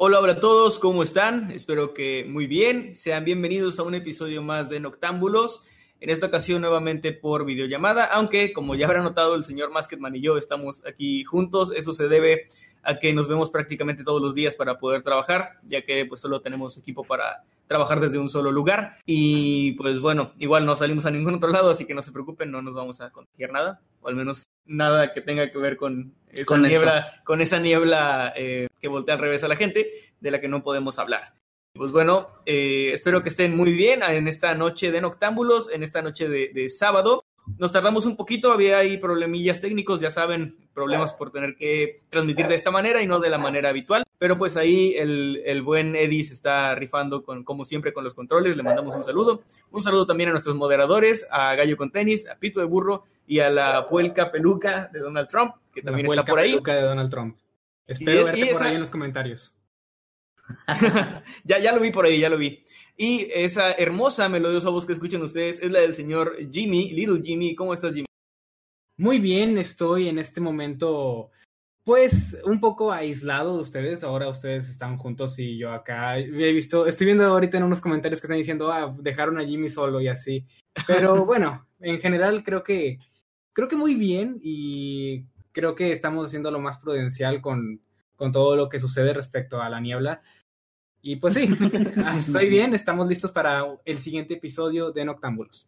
Hola, hola a todos, ¿cómo están? Espero que muy bien. Sean bienvenidos a un episodio más de Noctámbulos. En esta ocasión nuevamente por videollamada, aunque como ya habrá notado el señor Masketman y yo estamos aquí juntos. Eso se debe a que nos vemos prácticamente todos los días para poder trabajar, ya que pues solo tenemos equipo para trabajar desde un solo lugar. Y pues bueno, igual no salimos a ningún otro lado, así que no se preocupen, no nos vamos a contagiar nada, o al menos nada que tenga que ver con esa Con esto. niebla, con esa niebla eh, que voltea al revés a la gente, de la que no podemos hablar. Pues bueno, eh, espero que estén muy bien en esta noche de noctámbulos, en esta noche de, de sábado. Nos tardamos un poquito, había ahí problemillas técnicos, ya saben, problemas por tener que transmitir de esta manera y no de la manera habitual. Pero pues ahí el, el buen Eddie se está rifando con, como siempre con los controles, le mandamos un saludo. Un saludo también a nuestros moderadores, a Gallo con Tenis, a Pito de Burro y a la Puelca Peluca de Donald Trump, que también la está por ahí. peluca de Donald Trump. Espero es- verte y por esa- ahí en los comentarios. ya, ya lo vi por ahí, ya lo vi. Y esa hermosa melodiosa voz que escuchan ustedes es la del señor Jimmy, Little Jimmy. ¿Cómo estás, Jimmy? Muy bien, estoy en este momento, pues, un poco aislado de ustedes. Ahora ustedes están juntos y yo acá. He visto, estoy viendo ahorita en unos comentarios que están diciendo, ah, dejaron a Jimmy solo y así. Pero bueno, en general creo que, creo que muy bien y creo que estamos haciendo lo más prudencial con, con todo lo que sucede respecto a la niebla. Y pues sí, estoy bien, estamos listos para el siguiente episodio de Noctámbulos.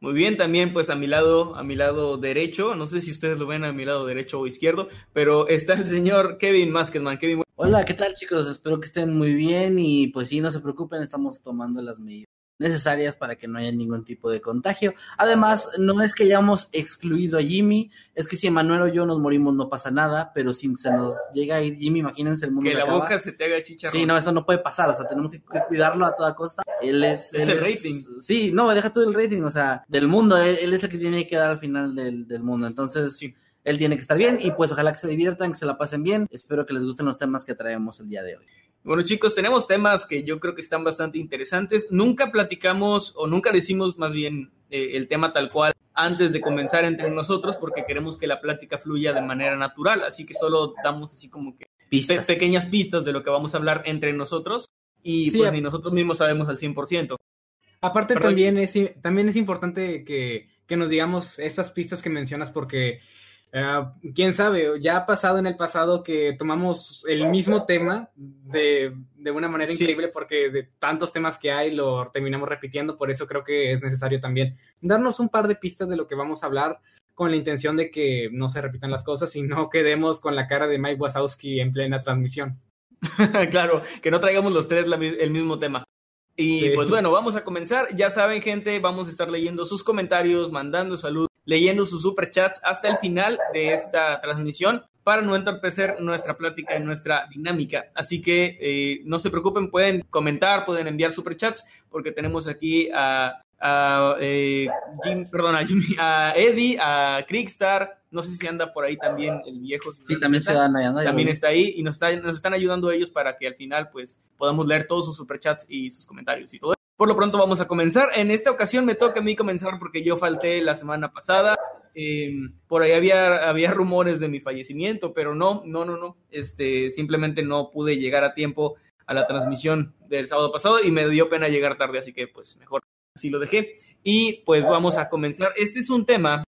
Muy bien, también pues a mi lado, a mi lado derecho, no sé si ustedes lo ven a mi lado derecho o izquierdo, pero está el señor Kevin Masketman. Kevin, Hola, ¿qué tal chicos? Espero que estén muy bien y pues sí, no se preocupen, estamos tomando las medidas necesarias para que no haya ningún tipo de contagio. Además, no es que hayamos excluido a Jimmy, es que si Emanuel o yo nos morimos no pasa nada, pero si se nos llega a ir Jimmy, imagínense el mundo que la acaba. boca se te haga chicharrón. Sí, no, eso no puede pasar, o sea, tenemos que cuidarlo a toda costa. Él es... Es él el rating. Sí, no, deja tú el rating, o sea, del mundo, él, él es el que tiene que dar al final del, del mundo, entonces... Sí. Él tiene que estar bien y pues ojalá que se diviertan, que se la pasen bien. Espero que les gusten los temas que traemos el día de hoy. Bueno, chicos, tenemos temas que yo creo que están bastante interesantes. Nunca platicamos o nunca decimos más bien eh, el tema tal cual antes de comenzar entre nosotros porque queremos que la plática fluya de manera natural, así que solo damos así como que pe- pequeñas pistas de lo que vamos a hablar entre nosotros y Sí, pues ni nosotros mismos sabemos al 100%. Aparte Perdón. también es, también es importante que, que nos digamos estas pistas que mencionas porque eh, quién sabe, ya ha pasado en el pasado que tomamos el mismo tema de, de una manera Sí. increíble porque de tantos temas que hay lo terminamos repitiendo, por eso creo que es necesario también darnos un par de pistas de lo que vamos a hablar con la intención de que no se repitan las cosas y no quedemos con la cara de Mike Wazowski en plena transmisión. claro, que no traigamos los tres la el mismo tema. Y Sí. pues bueno, vamos a comenzar. Ya saben, gente, vamos a estar leyendo sus comentarios, mandando salud, leyendo sus superchats hasta el final de esta transmisión para no entorpecer nuestra plática y nuestra dinámica. Así que eh, no se preocupen, pueden comentar, pueden enviar superchats, porque tenemos aquí a, a, eh, Jim, perdón, a, Jimmy, a Eddie, a Krickstar, no sé si anda por ahí también el viejo. si Sí, no también está. se ahí, anda, También está ahí y nos, está- nos están ayudando ellos para que al final pues podamos leer todos sus superchats y sus comentarios y todo. Por lo pronto vamos a comenzar. En esta ocasión me toca a mí comenzar porque yo falté la semana pasada. Eh, por ahí había, había rumores de mi fallecimiento, pero no, no, no, no. Este, simplemente no pude llegar a tiempo a la transmisión del sábado pasado y me dio pena llegar tarde, así que pues mejor así lo dejé. Y pues vamos a comenzar. Este es un tema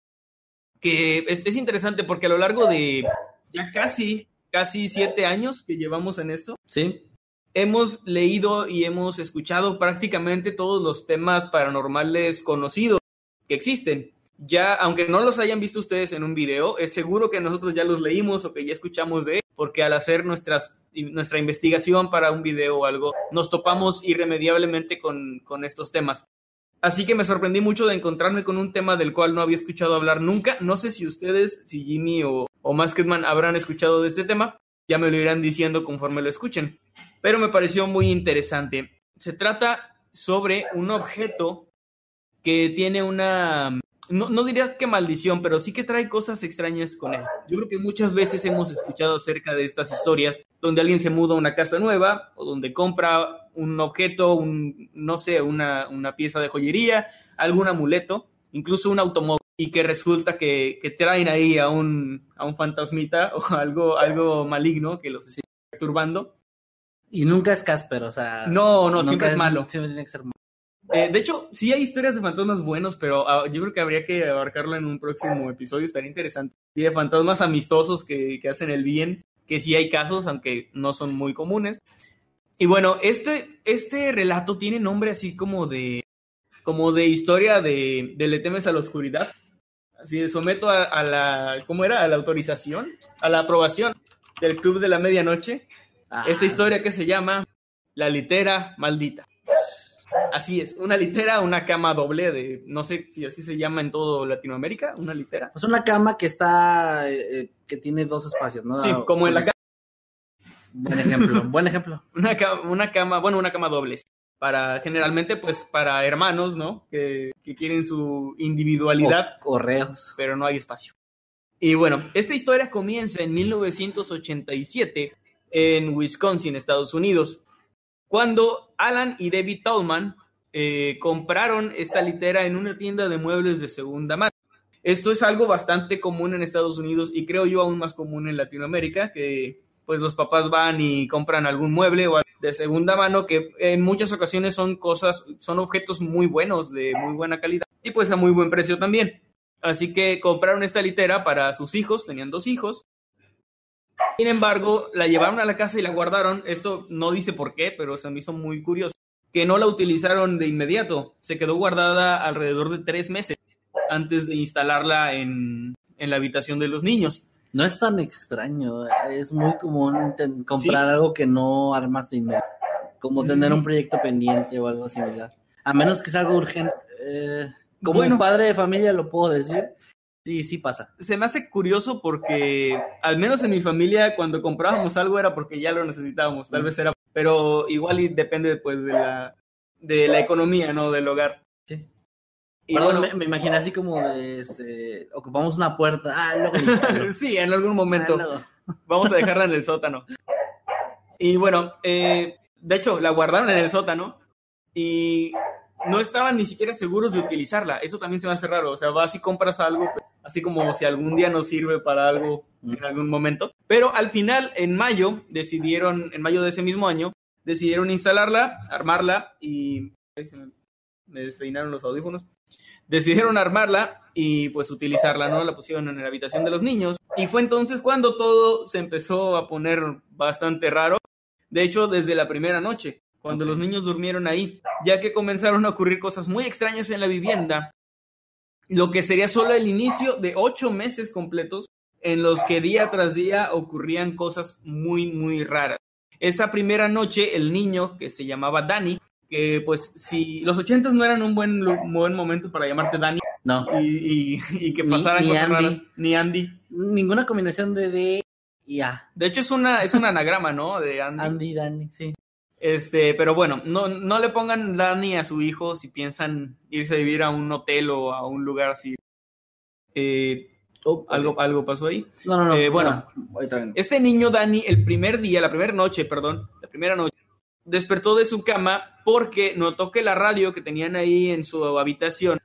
que es, es interesante porque a lo largo de ya casi, casi siete años que llevamos en esto, Sí, hemos leído y hemos escuchado prácticamente todos los temas paranormales conocidos que existen. ya, aunque no los hayan visto ustedes en un video, es seguro que nosotros ya los leímos o que ya escuchamos de él, porque al hacer nuestras, nuestra investigación para un video o algo, nos topamos irremediablemente con, con estos temas. Así que me sorprendí mucho de encontrarme con un tema del cual no había escuchado hablar nunca. No sé si ustedes, si Jimmy o, o Masketman habrán escuchado de este tema, ya me lo irán diciendo conforme lo escuchen. Pero me pareció muy interesante. Se trata sobre un objeto que tiene una no, no, diría que maldición, pero sí que trae cosas extrañas con él. Yo creo que muchas veces hemos escuchado acerca de estas historias donde alguien se muda a una casa nueva o donde compra un objeto, un, no sé, una, una pieza de joyería, algún amuleto, incluso un automóvil y que resulta que, que traen ahí a un, a un fantasmita o algo, algo maligno que los está perturbando. Y nunca es Casper, o sea. No, no, siempre nunca es malo. Siempre tiene que ser malo. Eh, de hecho, sí hay historias de fantasmas buenos, pero ah, yo creo que habría que abarcarlo en un próximo episodio, estaría interesante. Sí, de fantasmas amistosos que, que hacen el bien, que sí hay casos, aunque no son muy comunes. Y bueno, este, este relato tiene nombre así como de, como de historia de, de Le temes a la oscuridad. Así de someto a, a la, ¿cómo era? A la autorización, a la aprobación del Club de la Medianoche. Ah, Esta historia que se llama La litera maldita. Así es, una litera, una cama doble de, no sé si así se llama en todo Latinoamérica, una litera. Pues una cama que está, eh, que tiene dos espacios, ¿no? Sí, como en la cama. Buen ejemplo, buen ejemplo. Una cama, una cama, bueno, una cama doble. Para, generalmente, pues, para hermanos, ¿no? Que, que quieren su individualidad, O correos. pero no hay espacio. Y bueno, esta historia comienza en 1987 en Wisconsin, Estados Unidos, cuando Alan y David Tallman eh, compraron esta litera en una tienda de muebles de segunda mano. Esto es algo bastante común en Estados Unidos y creo yo aún más común en Latinoamérica, que pues los papás van y compran algún mueble o de segunda mano que en muchas ocasiones son cosas, son objetos muy buenos, de muy buena calidad y pues a muy buen precio también. Así que compraron esta litera para sus hijos, tenían dos hijos. Sin embargo, la llevaron a la casa y la guardaron. Esto no dice por qué, pero se me hizo muy curioso. Que no la utilizaron de inmediato. Se quedó guardada alrededor de tres meses antes de instalarla en, en la habitación de los niños. No es tan extraño, es muy común comprar algo que no armas de inmediato, como tener un proyecto pendiente o algo similar. A menos que sea algo urgente. Eh, como Bueno. un padre de familia lo puedo decir. Sí, sí pasa. Se me hace curioso porque, al menos en mi familia, cuando comprábamos algo era porque ya lo necesitábamos. Tal vez era, pero igual y depende pues de la, de la economía, ¿no? Del hogar. Sí. Y Perdón, bueno, me, me imaginé así como este, ocupamos una puerta. Ah, luego sí, en algún momento. Ah. Vamos a dejarla en el sótano. Y bueno, eh, de hecho, la guardaron en el sótano y no estaban ni siquiera seguros de utilizarla. Eso también se me hace raro. O sea, vas y compras algo, así como si algún día nos sirve para algo en algún momento. Pero al final, en mayo, decidieron, en mayo de ese mismo año, decidieron instalarla, armarla y... me, despeinaron los audífonos. Decidieron armarla y pues utilizarla, ¿no? La pusieron en la habitación de los niños. Y fue entonces cuando todo se empezó a poner bastante raro. De hecho, desde la primera noche, cuando los niños durmieron ahí, ya que comenzaron a ocurrir cosas muy extrañas en la vivienda, lo que sería solo el inicio de ocho meses completos en los que día tras día ocurrían cosas muy, muy raras. Esa primera noche, el niño, que se llamaba Danny, que pues si los ochentas no eran un buen, lu- buen momento para llamarte Danny No, y, y- y que Ni- pasaran ni cosas Andy. raras, ni Andy. ninguna combinación de D y A. De hecho, es una, es un anagrama, ¿no? De Andy. Andy, Danny, sí. Este, pero bueno, no, no le pongan Dani a su hijo si piensan irse a vivir a un hotel o a un lugar así. Eh, oh, algo, algo pasó ahí. No, no, no. Eh, bueno. no. Este niño Dani, el primer día, la primera noche, perdón, la primera noche, despertó de su cama porque notó que la radio que tenían ahí en su habitación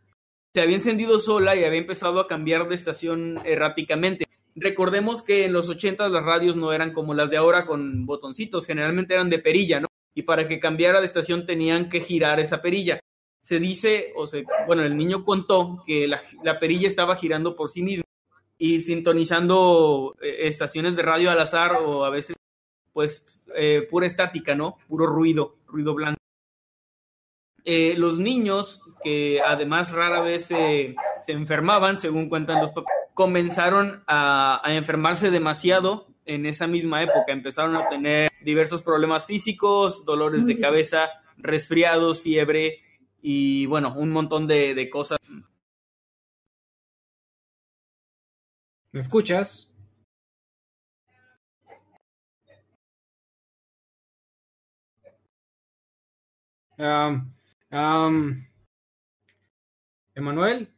se había encendido sola y había empezado a cambiar de estación erráticamente. Recordemos que en los 80 las radios no eran como las de ahora con botoncitos, generalmente eran de perilla, ¿no? Y para que cambiara de estación tenían que girar esa perilla. Se dice, o se, bueno, el niño contó que la, la perilla estaba girando por sí misma y sintonizando eh, estaciones de radio al azar o a veces, pues, eh, pura estática, ¿no? Puro ruido, ruido blanco. eh, los niños, que además rara vez se enfermaban, según cuentan los papás, comenzaron a, a enfermarse demasiado en esa misma época. Empezaron a tener diversos problemas físicos, dolores de cabeza, resfriados, fiebre y bueno, un montón de, de cosas. ¿Me escuchas? Um, um, Emanuel,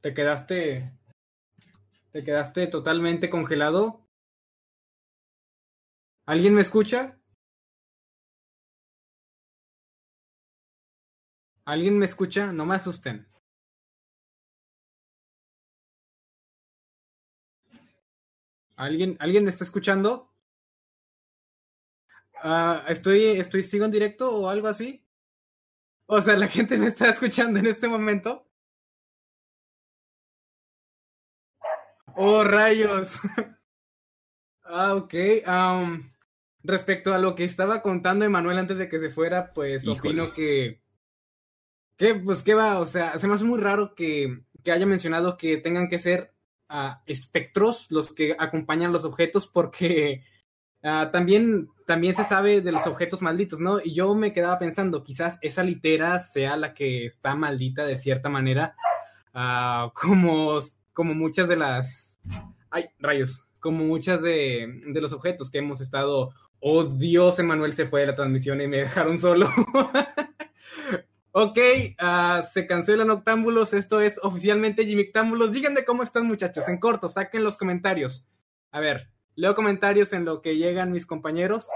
te quedaste, te quedaste totalmente congelado. ¿Alguien me escucha? ¿Alguien me escucha? No me asusten. ¿Alguien, ¿alguien me está escuchando? Uh, estoy, estoy, sigo en directo o algo así. O sea, la gente me está escuchando en este momento. Oh, rayos. ah, ok. Um, respecto a lo que estaba contando Emanuel antes de que se fuera, pues Híjole. opino que. Que, pues, ¿qué va? O sea, se me hace muy raro que, que haya mencionado que tengan que ser uh, espectros los que acompañan los objetos, porque uh, también también se sabe de los objetos malditos, ¿no? Y yo me quedaba pensando, quizás esa litera sea la que está maldita de cierta manera, uh, como, como muchas de las... ¡Ay, rayos! Como muchas de, de los objetos que hemos estado... Oh, Dios, Emanuel se fue de la transmisión y me dejaron solo. ok, uh, se cancelan octámbulos, esto es oficialmente Octámbulos. Díganme cómo están muchachos, en corto, saquen los comentarios. A ver, Leo comentarios en lo que llegan mis compañeros.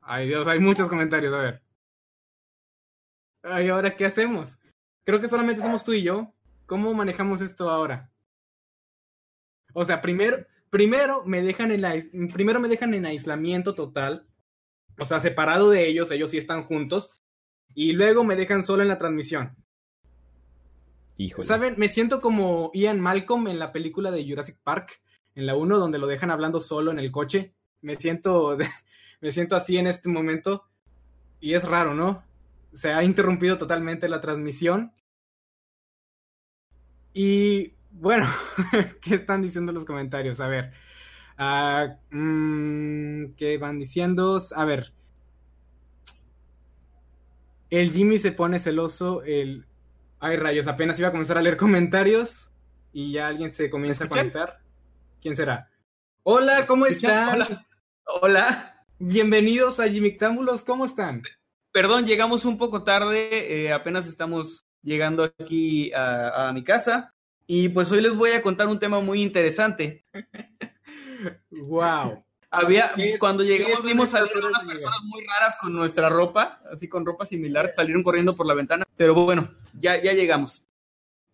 Ay Dios, hay muchos comentarios, a ver. Ay, ahora qué hacemos? Creo que solamente somos tú y yo. ¿Cómo manejamos esto ahora? O sea, primero, primero me dejan en primero me dejan en aislamiento total. O sea, separado de ellos, ellos sí están juntos. Y luego me dejan solo en la transmisión. Híjole. ¿Saben? Me siento como Ian Malcolm en la película de Jurassic Park en la 1 donde lo dejan hablando solo en el coche. Me siento, me siento así en este momento y es raro, ¿no? Se ha interrumpido totalmente la transmisión. Y bueno, ¿qué están diciendo los comentarios? A ver, uh, mmm, ¿qué van diciendo? A ver, el Jimmy se pone celoso, el... Ay, rayos, apenas iba a comenzar a leer comentarios y ya alguien se comienza a conectar. ¿Quién será? Hola, ¿cómo están? Hola. Hola. Bienvenidos a Jimictámbulos, ¿cómo están? Perdón, llegamos un poco tarde, eh, apenas estamos llegando aquí a, a, mi casa y pues hoy les voy a contar un tema muy interesante. wow. Había, cuando llegamos vimos a unas personas muy raras con nuestra ropa, así con ropa similar, salieron corriendo por la ventana, pero bueno, ya, ya llegamos.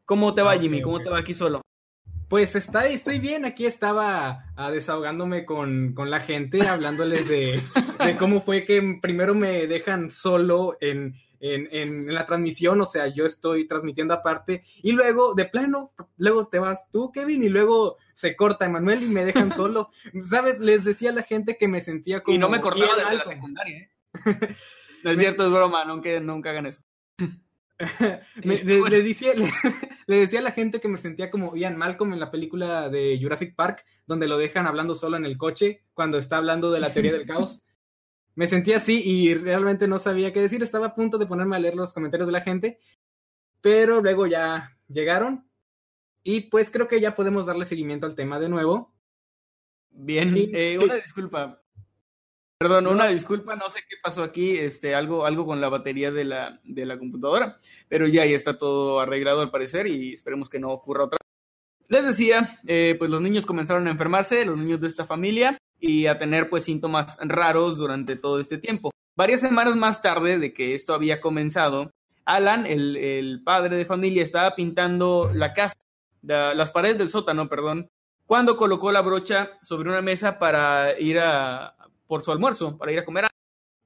¿Cómo te va, Ah, Jimmy? ¿Cómo te va aquí solo? Pues está, estoy bien, aquí estaba uh, desahogándome con, con, la gente, hablándoles de, de, cómo fue que primero me dejan solo en, en, en, la transmisión, o sea, yo estoy transmitiendo aparte, y luego, de plano, luego te vas tú, Kevin, y luego se corta Emanuel y me dejan solo. ¿Sabes? Les decía a la gente que me sentía como... Y no me cortaba desde la secundaria, ¿eh? No es cierto, es broma, nunca, nunca hagan eso. me, le, le, decía, le, le, decía a la gente que me sentía como Ian Malcolm en la película de Jurassic Park, donde lo dejan hablando solo en el coche cuando está hablando de la teoría del caos. Me sentía así y realmente no sabía qué decir. Estaba a punto de ponerme a leer los comentarios de la gente, pero luego ya llegaron y pues creo que ya podemos darle seguimiento al tema de nuevo. Bien, y, eh, una disculpa. Perdón, no, una disculpa, no sé qué pasó aquí, este, algo, algo con la batería de la, de la computadora, pero ya, ya está todo arreglado al parecer y esperemos que no ocurra otra Les decía, eh, pues los niños comenzaron a enfermarse, los niños de esta familia, y a tener pues síntomas raros durante todo este tiempo. Varias semanas más tarde de que esto había comenzado, Alan, el, el padre de familia, estaba pintando la casa, la, las paredes del sótano, perdón, cuando colocó la brocha sobre una mesa para ir a, por su almuerzo, para ir a comer.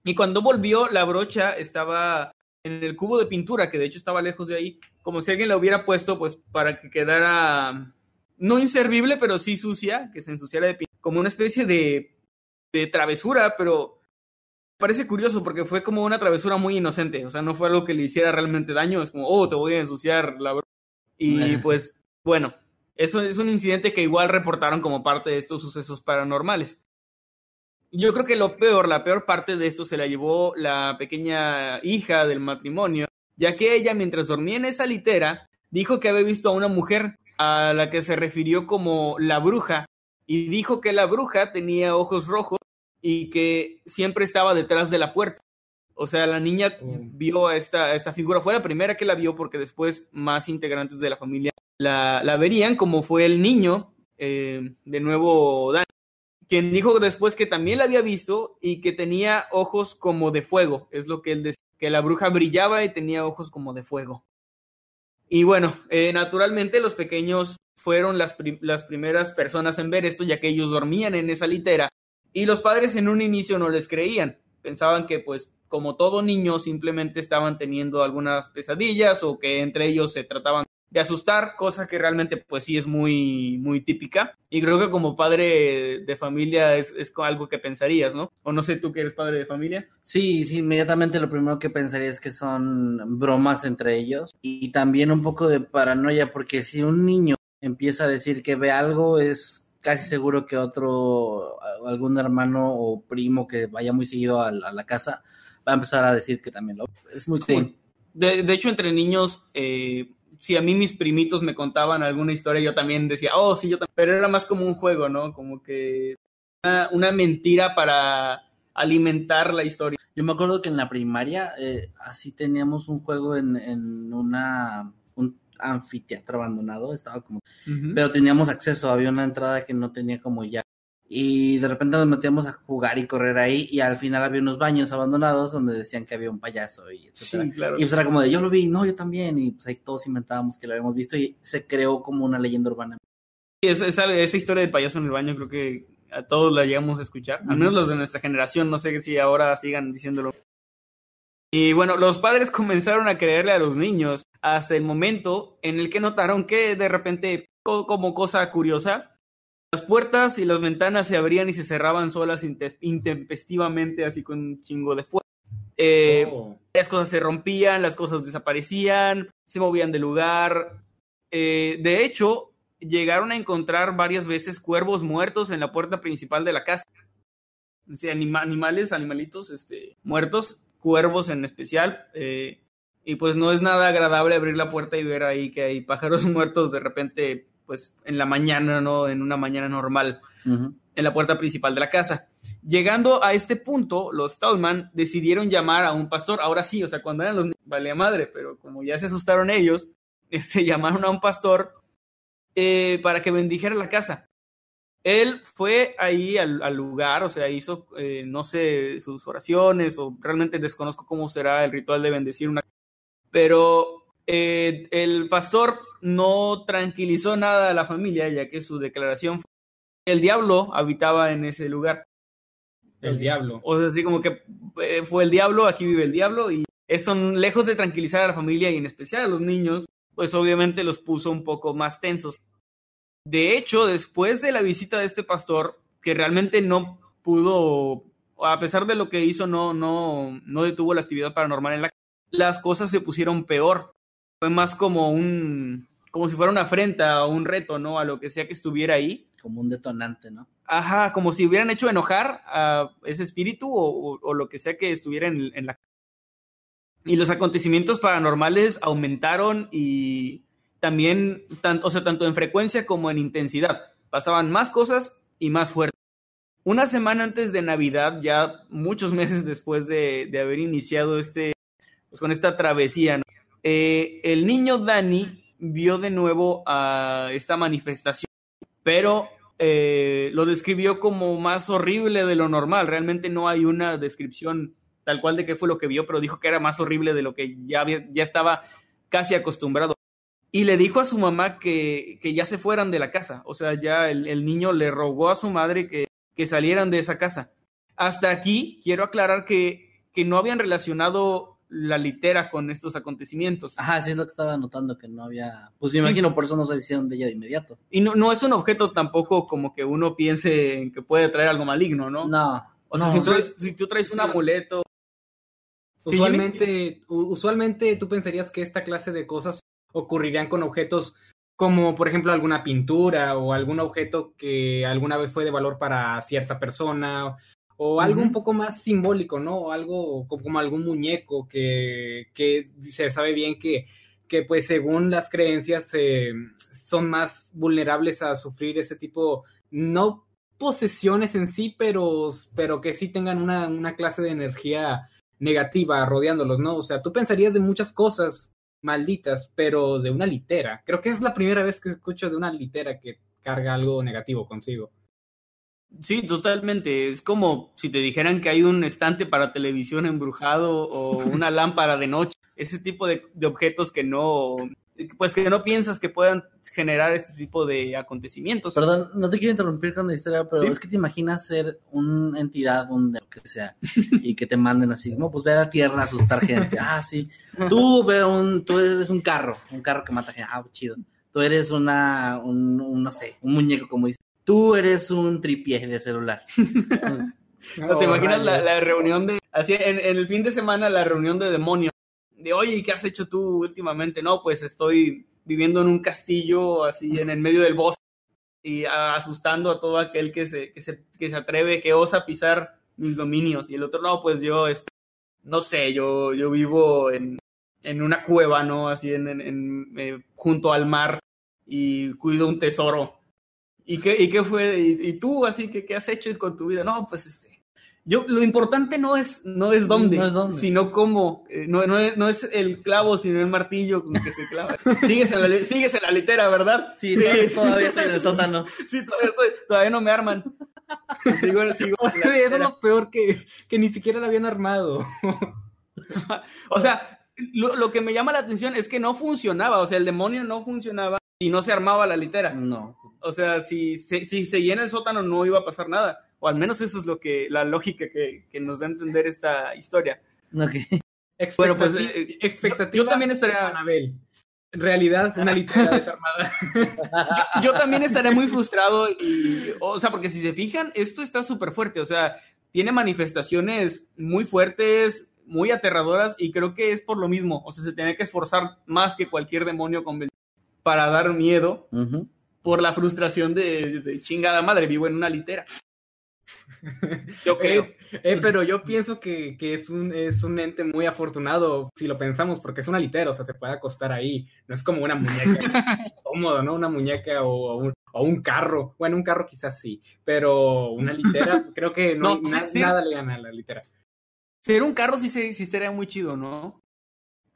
Y cuando volvió, la brocha estaba en el cubo de pintura, que de hecho estaba lejos de ahí, como si alguien la hubiera puesto, pues, para que quedara, no inservible, pero sí sucia, que se ensuciara de pintura, como una especie de, de travesura, pero parece curioso porque fue como una travesura muy inocente, o sea, no fue algo que le hiciera realmente daño, es como, oh, te voy a ensuciar la broma. Y pues, bueno, eso es un incidente que igual reportaron como parte de estos sucesos paranormales. Yo creo que lo peor, la peor parte de esto se la llevó la pequeña hija del matrimonio, ya que ella mientras dormía en esa litera dijo que había visto a una mujer a la que se refirió como la bruja y dijo que la bruja tenía ojos rojos y que siempre estaba detrás de la puerta. O sea, la niña Oh. vio a esta, a esta figura. Fue la primera que la vio porque después más integrantes de la familia la, la verían, como fue el niño, eh, de nuevo Dan, quien dijo después que también la había visto y que tenía ojos como de fuego. Es lo que él decía, que la bruja brillaba y tenía ojos como de fuego. Y bueno, eh, naturalmente los pequeños fueron las, las primeras personas en ver esto, ya que ellos dormían en esa litera y los padres en un inicio no les creían. Pensaban que, pues, como todo niño, simplemente estaban teniendo algunas pesadillas o que entre ellos se trataban de asustar, cosa que realmente, pues, sí es muy, muy típica. Y creo que como padre de familia es, es algo que pensarías, ¿no? O no sé tú que eres padre de familia. Sí, sí, inmediatamente lo primero que pensaría es que son bromas entre ellos y también un poco de paranoia, porque si un niño empieza a decir que ve algo, es casi seguro que otro, algún hermano o primo que vaya muy seguido a la, a la casa, va a empezar a decir que también lo Es muy Sí. común. De, de hecho, entre niños, eh, si a mí mis primitos me contaban alguna historia, yo también decía, oh, sí, yo también. Pero era más como un juego, ¿no? Como que una, una mentira para alimentar la historia. Yo me acuerdo que en la primaria eh, así teníamos un juego en, en una un anfiteatro abandonado, estaba como pero teníamos acceso, había una entrada que no tenía como ya. Y de repente nos metíamos a jugar y correr ahí y al final había unos baños abandonados donde decían que había un payaso y etcétera. Sí, claro. Y pues era como de yo lo vi, no, yo también y pues ahí todos inventábamos que lo habíamos visto y se creó como una leyenda urbana. Sí, esa, esa, esa historia del payaso en el baño creo que a todos la llegamos a escuchar, al menos los de nuestra generación, no sé si ahora sigan diciéndolo. Y bueno, los padres comenzaron a creerle a los niños hasta el momento en el que notaron que de repente, co- como cosa curiosa, las puertas y las ventanas se abrían y se cerraban solas inte- intempestivamente, así con un chingo de fuego. Eh, Oh. las cosas se rompían, las cosas desaparecían, se movían de lugar. Eh, de hecho, llegaron a encontrar varias veces cuervos muertos en la puerta principal de la casa. O sea, anima- animales, animalitos este, muertos, cuervos en especial. eh, y pues no es nada agradable abrir la puerta y ver ahí que hay pájaros muertos de repente, pues en la mañana, ¿no? En una mañana normal en la puerta principal de la casa. Llegando a este punto, los Stallman decidieron llamar a un pastor. Ahora sí, o sea, cuando eran los niños, valía madre, pero como ya se asustaron ellos, se llamaron a un pastor eh, para que bendijera la casa. Él fue ahí al, al lugar, o sea, hizo, eh, no sé, sus oraciones, o realmente desconozco cómo será el ritual de bendecir una pero eh, el pastor no tranquilizó nada a la familia, ya que su declaración fue que el diablo habitaba en ese lugar. El diablo. O sea, así como que eh, fue el diablo, aquí vive el diablo, y eso, lejos de tranquilizar a la familia y en especial a los niños, pues obviamente los puso un poco más tensos. De hecho, después de la visita de este pastor, que realmente no pudo, a pesar de lo que hizo, no, no, no detuvo la actividad paranormal en la las cosas se pusieron peor. Fue más como un, como si fuera una afrenta o un reto, ¿no? A lo que sea que estuviera ahí. Como un detonante, ¿no? Ajá, como si hubieran hecho enojar a ese espíritu o, o- o lo que sea que estuviera en, en la... Y los acontecimientos paranormales aumentaron y también, tanto, o sea, tanto en frecuencia como en intensidad. Pasaban más cosas y más fuertes. Una semana antes de Navidad, ya muchos meses después de, de haber iniciado este, pues con esta travesía. Eh, el niño Dani vio de nuevo a esta manifestación, pero eh, lo describió como más horrible de lo normal. Realmente no hay una descripción tal cual de qué fue lo que vio, pero dijo que era más horrible de lo que ya, había- ya estaba casi acostumbrado. Y le dijo a su mamá que, que ya se fueran de la casa. O sea, ya el, el niño le rogó a su madre que, que salieran de esa casa. Hasta aquí quiero aclarar que, que no habían relacionado la litera con estos acontecimientos. Ajá, sí es lo que estaba notando, que no había... Pues me Sí. imagino, por eso no se hicieron de ella de inmediato. Y no, no es un objeto tampoco como que uno piense en que puede traer algo maligno, ¿no? No, O sea, No. si, tú traes, si tú traes un Sí. amuleto. Usualmente, usualmente tú pensarías que esta clase de cosas ocurrirían con objetos como, por ejemplo, alguna pintura o algún objeto que alguna vez fue de valor para cierta persona o algo un poco más simbólico, ¿no? O algo co- como algún muñeco que, que se sabe bien que, que pues según las creencias eh, son más vulnerables a sufrir ese tipo, no posesiones en sí, pero, pero que sí tengan una, una clase de energía negativa rodeándolos, ¿no? O sea, tú pensarías de muchas cosas malditas, pero de una litera. Creo que es la primera vez que escucho de una litera que carga algo negativo consigo. Sí, totalmente. Es como si te dijeran que hay un estante para televisión embrujado o una lámpara de noche. Ese tipo de, de objetos que no, pues que no piensas que puedan generar este tipo de acontecimientos. Perdón, no te quiero interrumpir con la historia, pero Sí. es que te imaginas ser una entidad, un de lo que sea, y que te manden así, no, pues ve a la tierra a asustar gente. Ah, sí. Tú ve un, tú eres un carro, un carro que mata gente. Ah, chido. Tú eres una, un, un, no sé, un muñeco, como dice. Tú eres un tripié de celular. ¿No te Oh, imaginas la, reunión de, así en, en el fin de semana, la reunión de demonios? De, oye, ¿y qué has hecho tú últimamente? No, pues estoy viviendo en un castillo así en el medio del bosque y asustando a todo aquel que se, que se, que se atreve, que osa pisar mis dominios. Y el otro, no, pues yo, este, no sé, yo, yo vivo en, en una cueva, ¿no? Así en, en- eh, junto al mar y cuido un tesoro. ¿Y qué, y qué fue? ¿Y, y tú, así que qué has hecho con tu vida? No, pues este. Yo, lo importante no es, no es dónde, No es dónde. sino cómo. Eh, no, no, es, no es el clavo, sino el martillo con que se clava. sigues, en la, li- sigues en la litera, ¿verdad? Sí, todavía estoy en el sótano. Sí, todavía, estoy- todavía no me arman. Sigo, sigo Oye, eso es lo peor que, que ni siquiera la habían armado. O sea, lo, lo que me llama la atención es que no funcionaba. O sea, el demonio no funcionaba y no se armaba la litera. No. O sea, si, se- si seguía en el sótano no iba a pasar nada. O al menos eso es lo que, la lógica que, que nos da a entender esta historia. Ok. Bueno, pues, eh, expectativa yo- yo también estaría- Anabel. En realidad, una litera desarmada. Yo también estaré muy frustrado y, o sea, porque si se fijan, esto está súper fuerte. O sea, tiene manifestaciones muy fuertes, muy aterradoras y creo que es por lo mismo. O sea, se tiene que esforzar más que cualquier demonio convencido para dar miedo por la frustración de, de chingada madre, vivo en una litera. Yo creo. Eh, eh, pero yo pienso que, que es, un, es un ente muy afortunado, si lo pensamos, porque es una litera, o sea, se puede acostar ahí. No es como una muñeca cómodo, ¿no? Una muñeca o, o un, o un carro. Bueno, un carro quizás sí, pero una litera, creo que no, No, hay na- sí, sí. nada le gana a la litera. Ser un carro sí, se- sí estaría muy chido, ¿no?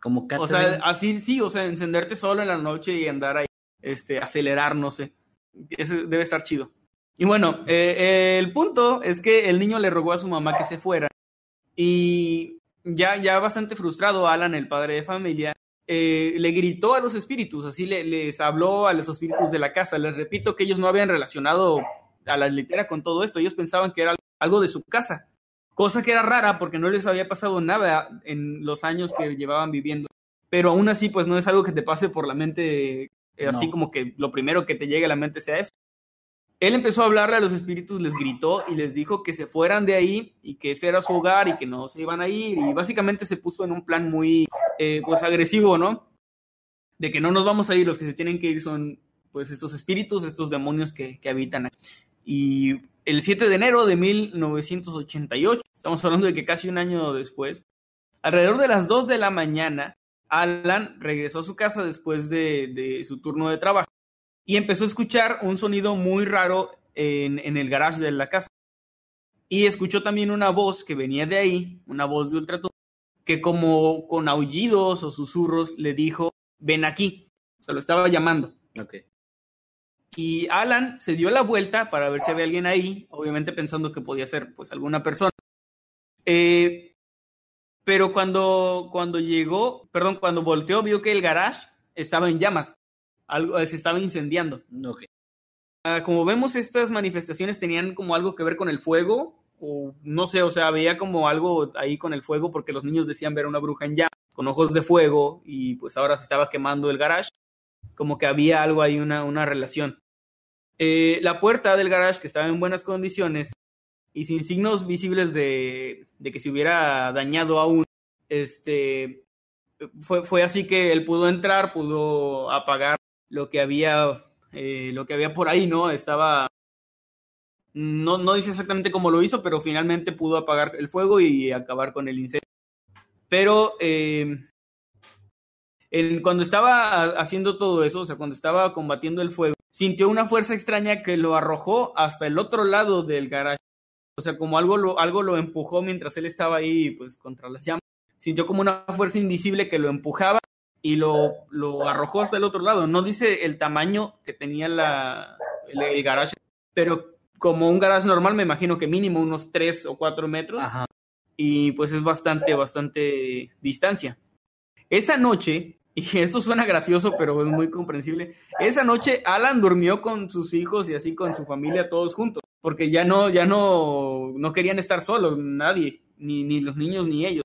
Como O sea, así sí, o sea, encenderte solo en la noche y andar ahí, este, acelerar, no sé. Eso debe estar chido. Y bueno, eh, el punto es que el niño le rogó a su mamá que se fuera. Y ya, ya bastante frustrado, Alan, el padre de familia, eh, le gritó a los espíritus, así le- les habló a los espíritus de la casa. Les repito que ellos no habían relacionado a la litera con todo esto. Ellos pensaban que era algo de su casa. Cosa que era rara porque no les había pasado nada en los años que llevaban viviendo. Pero aún así, pues no es algo que te pase por la mente, eh, así como que lo primero que te llegue a la mente sea eso. Él empezó a hablarle a los espíritus, les gritó y les dijo que se fueran de ahí y que ese era su hogar y que no se iban a ir. Y básicamente se puso en un plan muy, eh, pues, agresivo, ¿no? De que no nos vamos a ir, los que se tienen que ir son, pues, estos espíritus, estos demonios que, que habitan aquí. Y el 7 de enero de 1988, estamos hablando de que casi un año después, alrededor de las 2 de la mañana, Alan regresó a su casa después de, de su turno de trabajo y empezó a escuchar un sonido muy raro en, en el garage de la casa. Y escuchó también una voz que venía de ahí, una voz de ultratumba, que como con aullidos o susurros le dijo, ven aquí. Se lo estaba llamando. Y Alan se dio la vuelta para ver si había alguien ahí, obviamente pensando que podía ser pues alguna persona. Eh, pero cuando, cuando llegó, perdón, cuando volteó, vio que el garage estaba en llamas, algo se estaba incendiando. Ok. Ah, como vemos, estas manifestaciones tenían como algo que ver con el fuego, o no sé, o sea, había como algo ahí con el fuego porque los niños decían ver a una bruja en llamas, con ojos de fuego, y pues ahora se estaba quemando el garage, como que había algo ahí, una, una relación. Eh, la puerta del garage, que estaba en buenas condiciones, y sin signos visibles de, de que se hubiera dañado aún. Este, fue, fue así que él pudo entrar, pudo apagar lo que había, eh, lo que había por ahí, ¿no? Estaba, no, no dice exactamente cómo lo hizo, pero finalmente pudo apagar el fuego y acabar con el incendio. Pero eh, en, cuando estaba haciendo todo eso, o sea, cuando estaba combatiendo el fuego, sintió una fuerza extraña que lo arrojó hasta el otro lado del garaje. O sea, como algo lo, algo lo empujó mientras él estaba ahí, pues, contra las llamas. Sintió como una fuerza invisible que lo empujaba y lo, lo arrojó hasta el otro lado. No dice el tamaño que tenía la, el, el garage, pero como un garage normal, me imagino que mínimo unos 3 o 4 metros. Ajá. Y pues es bastante, bastante distancia. Esa noche, y esto suena gracioso, pero es muy comprensible, esa noche Alan durmió con sus hijos y así con su familia todos juntos, porque ya no, ya no, no querían estar solos, nadie, ni, ni los niños ni ellos.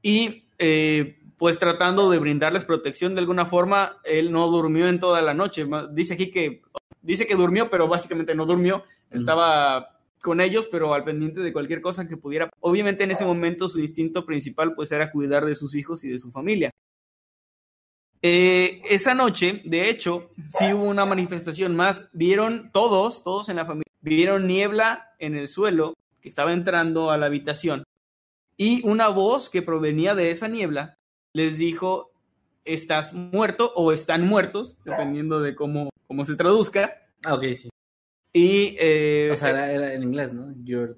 Y eh, pues tratando de brindarles protección de alguna forma, él no durmió en toda la noche. Dice aquí que, dice que durmió, pero básicamente no durmió, estaba con ellos, pero al pendiente de cualquier cosa que pudiera. Obviamente en ese momento su instinto principal pues era cuidar de sus hijos y de su familia. Eh, esa noche, de hecho, sí hubo una manifestación más. Vieron todos, todos en la familia, vieron niebla en el suelo que estaba entrando a la habitación y una voz que provenía de esa niebla les dijo, estás muerto o están muertos, dependiendo de cómo, cómo se traduzca. Ah, ok, sí. Y, eh, O sea, era, era en inglés, ¿no? You're...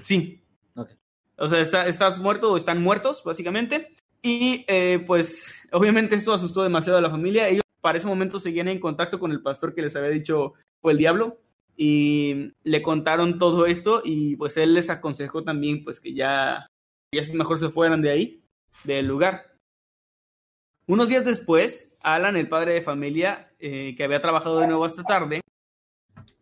sí. Ok. O sea, está- estás muerto o están muertos, básicamente. Y eh, pues, obviamente esto asustó demasiado a la familia. Ellos para ese momento seguían en contacto con el pastor que les había dicho fue el diablo. Y le contaron todo esto y pues él les aconsejó también pues que ya, ya mejor se fueran de ahí, del lugar. Unos días después, Alan, el padre de familia, eh, que había trabajado de nuevo hasta tarde,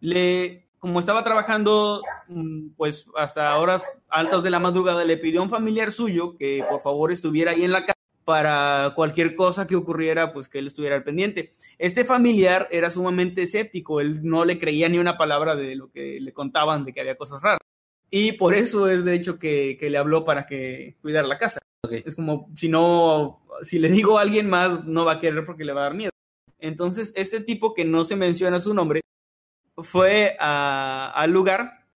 le, como estaba trabajando mm, pues hasta horas altas de la madrugada, le pidió a un familiar suyo que por favor estuviera ahí en la casa para cualquier cosa que ocurriera, pues que él estuviera al pendiente. Este familiar era sumamente escéptico, él no le creía ni una palabra de lo que le contaban de que había cosas raras. Y por eso es de hecho que, que le habló para que cuidara la casa. Es como, si no, si le digo a alguien más, no va a querer porque le va a dar miedo. Entonces, este tipo que no se menciona su nombre, fue al lugar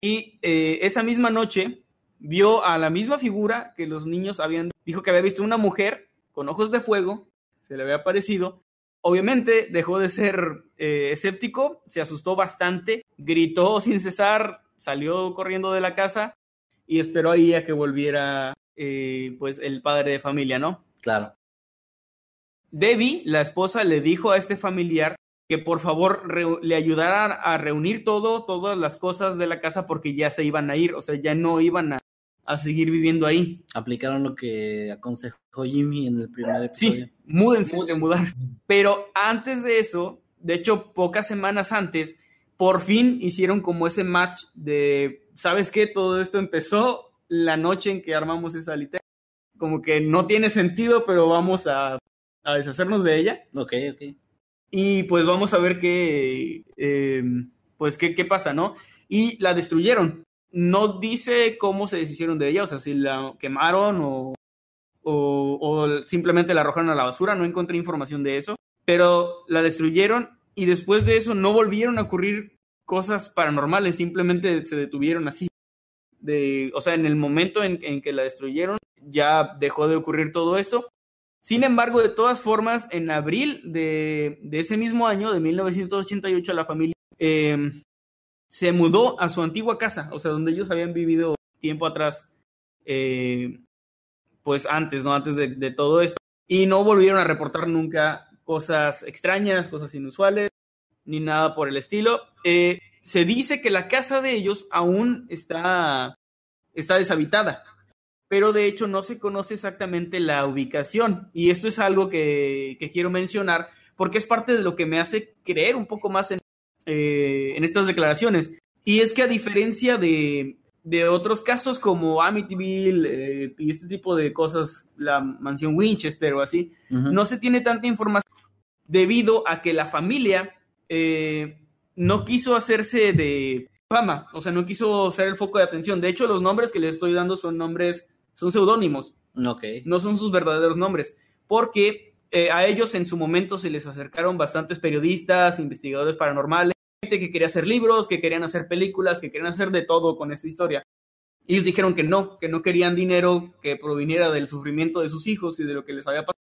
y eh, esa misma noche vio a la misma figura que los niños habían, dijo que había visto una mujer con ojos de fuego, se le había aparecido. Obviamente dejó de ser eh, escéptico, se asustó bastante, gritó sin cesar, salió corriendo de la casa y esperó ahí a que volviera eh, pues el padre de familia, ¿no? Claro. Debbie, la esposa, le dijo a este familiar que por favor le ayudara a reunir todo, todas las cosas de la casa porque ya se iban a ir, o sea, ya no iban a, a seguir viviendo ahí. Aplicaron lo que aconsejó Jimmy en el primer episodio. Sí, múdense, se mudaron. Pero antes de eso, de hecho, pocas semanas antes, por fin hicieron como ese match de, ¿sabes qué? Todo esto empezó la noche en que armamos esa litera. Como que no tiene sentido, pero vamos a, a deshacernos de ella. Ok, ok. Y pues vamos a ver qué, eh, pues qué, qué pasa, ¿no? Y la destruyeron. No dice cómo se deshicieron de ella, o sea, si la quemaron o, o, o simplemente la arrojaron a la basura, no encontré información de eso, pero la destruyeron y después de eso no volvieron a ocurrir cosas paranormales, simplemente se detuvieron así. De, o sea, en el momento en, que la destruyeron, ya dejó de ocurrir todo esto. Sin embargo, de todas formas, en abril de, de ese mismo año, de 1988, la familia eh, se mudó a su antigua casa, o sea, donde ellos habían vivido tiempo atrás, eh, pues antes, ¿no? Antes de, de todo esto. Y no volvieron a reportar nunca cosas extrañas, cosas inusuales, ni nada por el estilo. Eh, se dice que la casa de ellos aún está, está deshabitada pero de hecho no se conoce exactamente la ubicación. Y esto es algo que, que quiero mencionar porque es parte de lo que me hace creer un poco más en, eh, en estas declaraciones. Y es que a diferencia de, de otros casos como Amityville eh, y este tipo de cosas, la mansión Winchester o así, no se tiene tanta información debido a que la familia eh, no quiso hacerse de, fama, o sea, no quiso ser el foco de atención. De hecho, los nombres que les estoy dando son nombres, son seudónimos, Ok. no son sus verdaderos nombres, porque eh, a ellos en su momento se les acercaron bastantes periodistas, investigadores paranormales, gente que quería hacer libros, que querían hacer películas, que querían hacer de todo con esta historia. Ellos dijeron que no, que no querían dinero que proviniera del sufrimiento de sus hijos y de lo que les había pasado.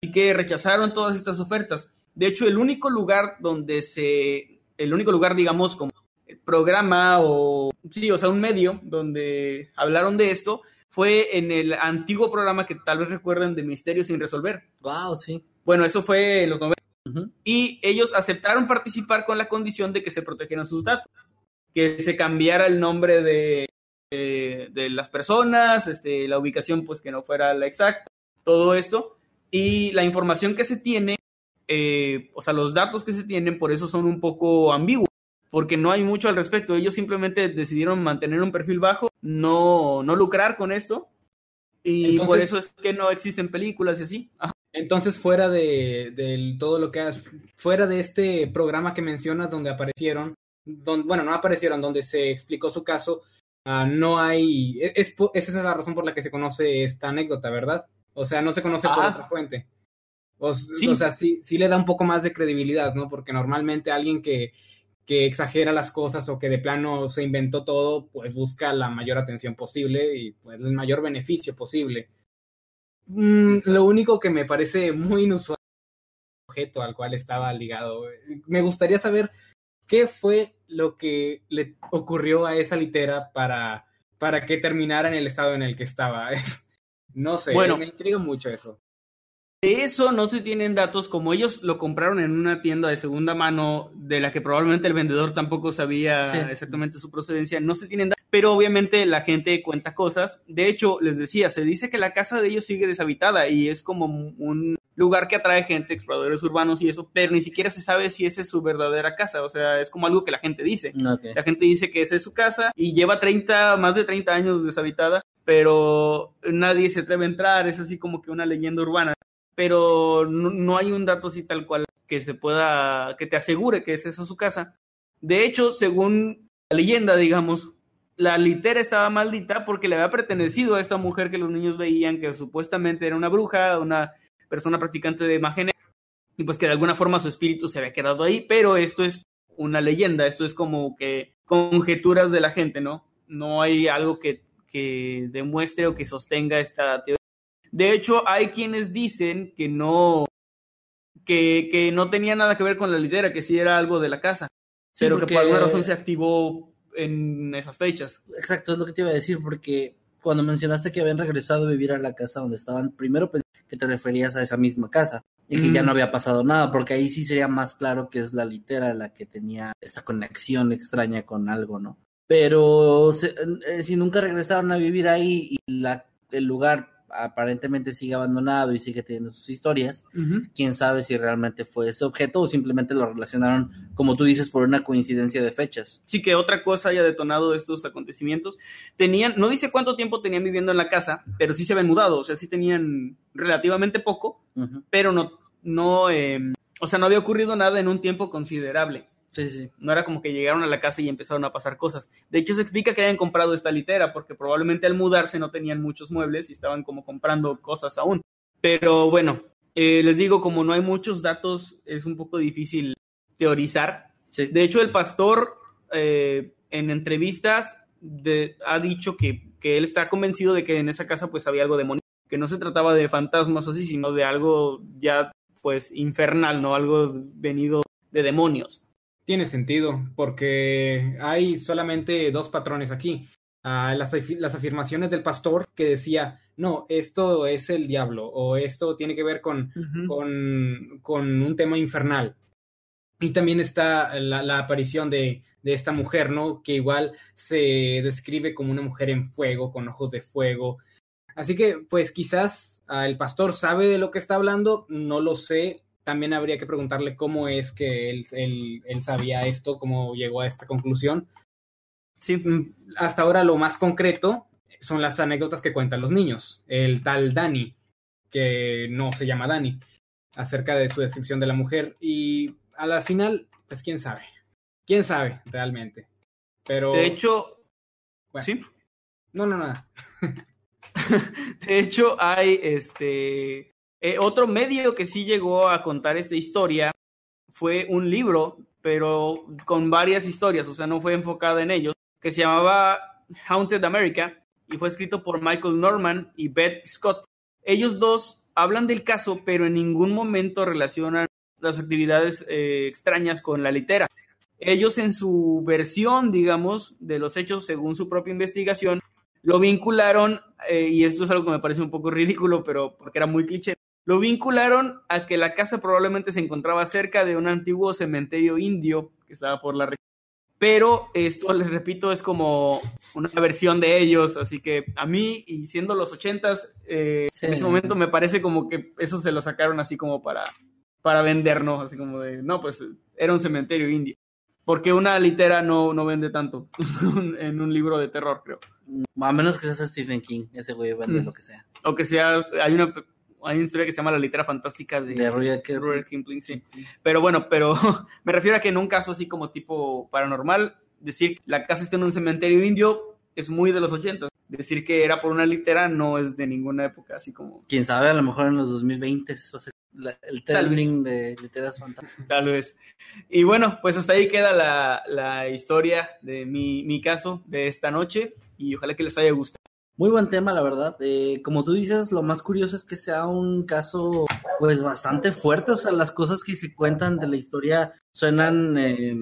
Así que rechazaron todas estas ofertas. De hecho, el único lugar donde se, el único lugar, digamos, como programa o, sí, o sea, un medio donde hablaron de esto fue en el antiguo programa que tal vez recuerden de Misterios sin resolver. Wow, sí. Bueno, eso fue en los 90 Ujú. y ellos aceptaron participar con la condición de que se protegieran sus datos, que se cambiara el nombre de, de, de las personas, este, la ubicación pues que no fuera la exacta, todo esto, y la información que se tiene, eh, o sea, los datos que se tienen, por eso son un poco ambiguos, porque no hay mucho al respecto, ellos simplemente decidieron mantener un perfil bajo, no, no lucrar con esto, y por eso es que no existen películas y así. Ajá. Entonces, fuera de, del todo lo que has, fuera de este programa que mencionas donde aparecieron, bueno, no aparecieron, donde se explicó su caso, ah, no hay, es, es po- esa es la razón por la que se conoce esta anécdota, ¿verdad? O sea, no se conoce por otra fuente. O, Sí. o sea, sí, sí le da un poco más de credibilidad, ¿no? Porque normalmente alguien que, que exagera las cosas o que de plano se inventó todo, pues busca la mayor atención posible y pues, el mayor beneficio posible. Mm, lo único que me parece muy inusual objeto al cual estaba ligado. Me gustaría saber qué fue lo que le ocurrió a esa litera para, para que terminara en el estado en el que estaba. Es- no sé, Bueno. me intriga mucho eso. De eso no se tienen datos, como ellos lo compraron en una tienda de segunda mano, de la que probablemente el vendedor tampoco sabía Sí. exactamente su procedencia, no se tienen datos, pero obviamente la gente cuenta cosas. De hecho, les decía, se dice que la casa de ellos sigue deshabitada y es como un lugar que atrae gente, exploradores urbanos y eso, pero ni siquiera se sabe si esa es su verdadera casa, o sea, es como algo que la gente dice. La gente dice que esa es su casa y lleva 30, más de 30 años deshabitada, pero nadie se atreve a entrar, es así como que una leyenda urbana. Pero no, hay un dato así tal cual que se pueda, que te asegure que es esa su casa. De hecho, según la leyenda, digamos, la litera estaba maldita porque le había pertenecido a esta mujer que los niños veían que supuestamente era una bruja, una persona practicante de negra, y pues que de alguna forma su espíritu se había quedado ahí, pero esto es una leyenda, esto es como que conjeturas de la gente, ¿no? No hay algo que, que demuestre o que sostenga esta teoría. De hecho, hay quienes dicen que no, que, que no tenía nada que ver con la litera, que sí era algo de la casa, Sí, pero porque- que por alguna razón se activó en esas fechas. Exacto, es lo que te iba a decir, porque cuando mencionaste que habían regresado a vivir a la casa donde estaban, primero pensé que te referías a esa misma casa y que ya Mm. no había pasado nada, porque ahí sí sería más claro que es la litera la que tenía esta conexión extraña con algo, ¿no? Pero se- eh, si nunca regresaron a vivir ahí y la, el lugar aparentemente sigue abandonado y sigue teniendo sus historias, quién sabe si realmente fue ese objeto o simplemente lo relacionaron, como tú dices, por una coincidencia de fechas. sí que otra cosa haya detonado estos acontecimientos. Tenían, no dice cuánto tiempo tenían viviendo en la casa, pero sí se habían mudado, o sea, sí tenían relativamente poco, Ujú. pero no, no, eh, o sea, no había ocurrido nada en un tiempo considerable. Sí, sí, sí. No era como que llegaron a la casa y empezaron a pasar cosas. De hecho, se explica que hayan comprado esta litera, porque probablemente al mudarse no tenían muchos muebles y estaban como comprando cosas aún. Pero bueno, eh, les digo, como no hay muchos datos, es un poco difícil teorizar. Sí. De hecho, el pastor eh, en entrevistas de- ha dicho que, que él está convencido de que en esa casa pues había algo demoníaco, que no se trataba de fantasmas o así, sino de algo ya pues infernal, ¿no? Algo venido de demonios. Tiene sentido, porque hay solamente dos patrones aquí. Ah, las, las afirmaciones del pastor que decía, no, esto es el diablo, o esto tiene que ver con, con, con un tema infernal. Y también está la, la aparición de, de esta mujer, ¿no? Que igual se describe como una mujer en fuego, con ojos de fuego. Así que, pues quizás ah, el pastor sabe de lo que está hablando, no lo sé. También habría que preguntarle cómo es que él, él, él sabía esto, cómo llegó a esta conclusión. Sí, Mm, Hasta ahora lo más concreto son las anécdotas que cuentan los niños. El tal Dani, que no se llama Dani, acerca de su descripción de la mujer. Y a la final, pues quién sabe. ¿Quién sabe realmente? Pero. De hecho, Bueno. sí. No, no, nada. De hecho, hay este eh, otro medio que sí llegó a contar esta historia. Fue un libro, pero con varias historias, o sea, no fue enfocada en ellos, que se llamaba Haunted America y fue escrito por Michael Norman y Beth Scott. Ellos dos hablan del caso, pero en ningún momento relacionan las actividades eh, extrañas con la litera. Ellos en su versión, digamos, de los hechos según su propia investigación, lo vincularon, eh, y esto es algo que me parece un poco ridículo, pero porque era muy cliché, lo vincularon a que la casa probablemente se encontraba cerca de un antiguo cementerio indio que estaba por la región. Pero esto, les repito, es como una versión de ellos, así que a mí, y siendo los ochentas, eh, Sí. en ese momento me parece como que eso se lo sacaron así como para, para vendernos, así como de, no, pues era un cementerio indio. Porque una litera no, no vende tanto en un libro de terror, creo. A menos que seas Stephen King, ese güey vende Mm. lo que sea. O que sea, hay una, hay una historia que se llama La litera fantástica de, De Kipling. Rudyard Kipling, sí. Pero bueno, pero me refiero a que en un caso así como tipo paranormal, decir que la casa está en un cementerio indio es muy de los 80. Decir que era por una litera no es de ninguna época, así como Quién sabe, a lo mejor en los 2020 eso va a ser la- el trending de literas fantásticas. tal vez. Y bueno, pues hasta ahí queda la, la historia de mi, mi caso de esta noche y ojalá que les haya gustado. Muy buen tema, la verdad. Eh, como tú dices, lo más curioso es que sea un caso, pues, bastante fuerte. O sea, las cosas que se cuentan de la historia suenan, eh,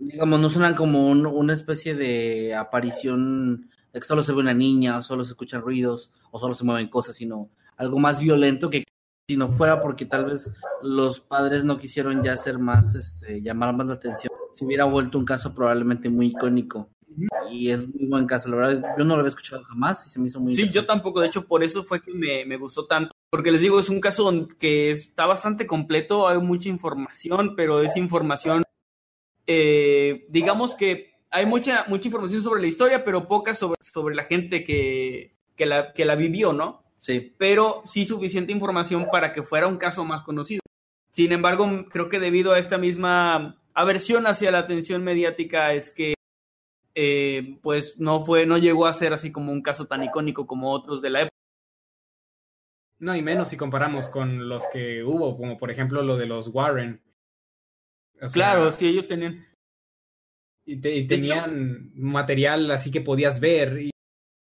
digamos, no suenan como un- una especie de aparición de que solo se ve una niña, o solo se escuchan ruidos, o solo se mueven cosas, sino algo más violento que si no fuera porque tal vez los padres no quisieron ya hacer más, este, llamar más la atención. Se hubiera vuelto un caso probablemente muy icónico. Y es muy buen caso, la verdad. Yo no lo había escuchado jamás y se me hizo muy Sí, yo tampoco, de hecho, por eso fue que me, me gustó tanto. Porque les digo, es un caso que está bastante completo, hay mucha información, pero es información, eh, digamos que hay mucha, mucha información sobre la historia, pero poca sobre, sobre la gente que, que, la, que la vivió, ¿no? Sí, Pero sí suficiente información para que fuera un caso más conocido. Sin embargo, creo que debido a esta misma aversión hacia la atención mediática es que eh, pues no fue, no llegó a ser así como un caso tan icónico como otros de la época. No, y menos si comparamos con los que hubo, como por ejemplo lo de los Warren. O sea, Claro, sí, ellos tenían. Y, te- y De hecho- tenían material así que podías ver. Y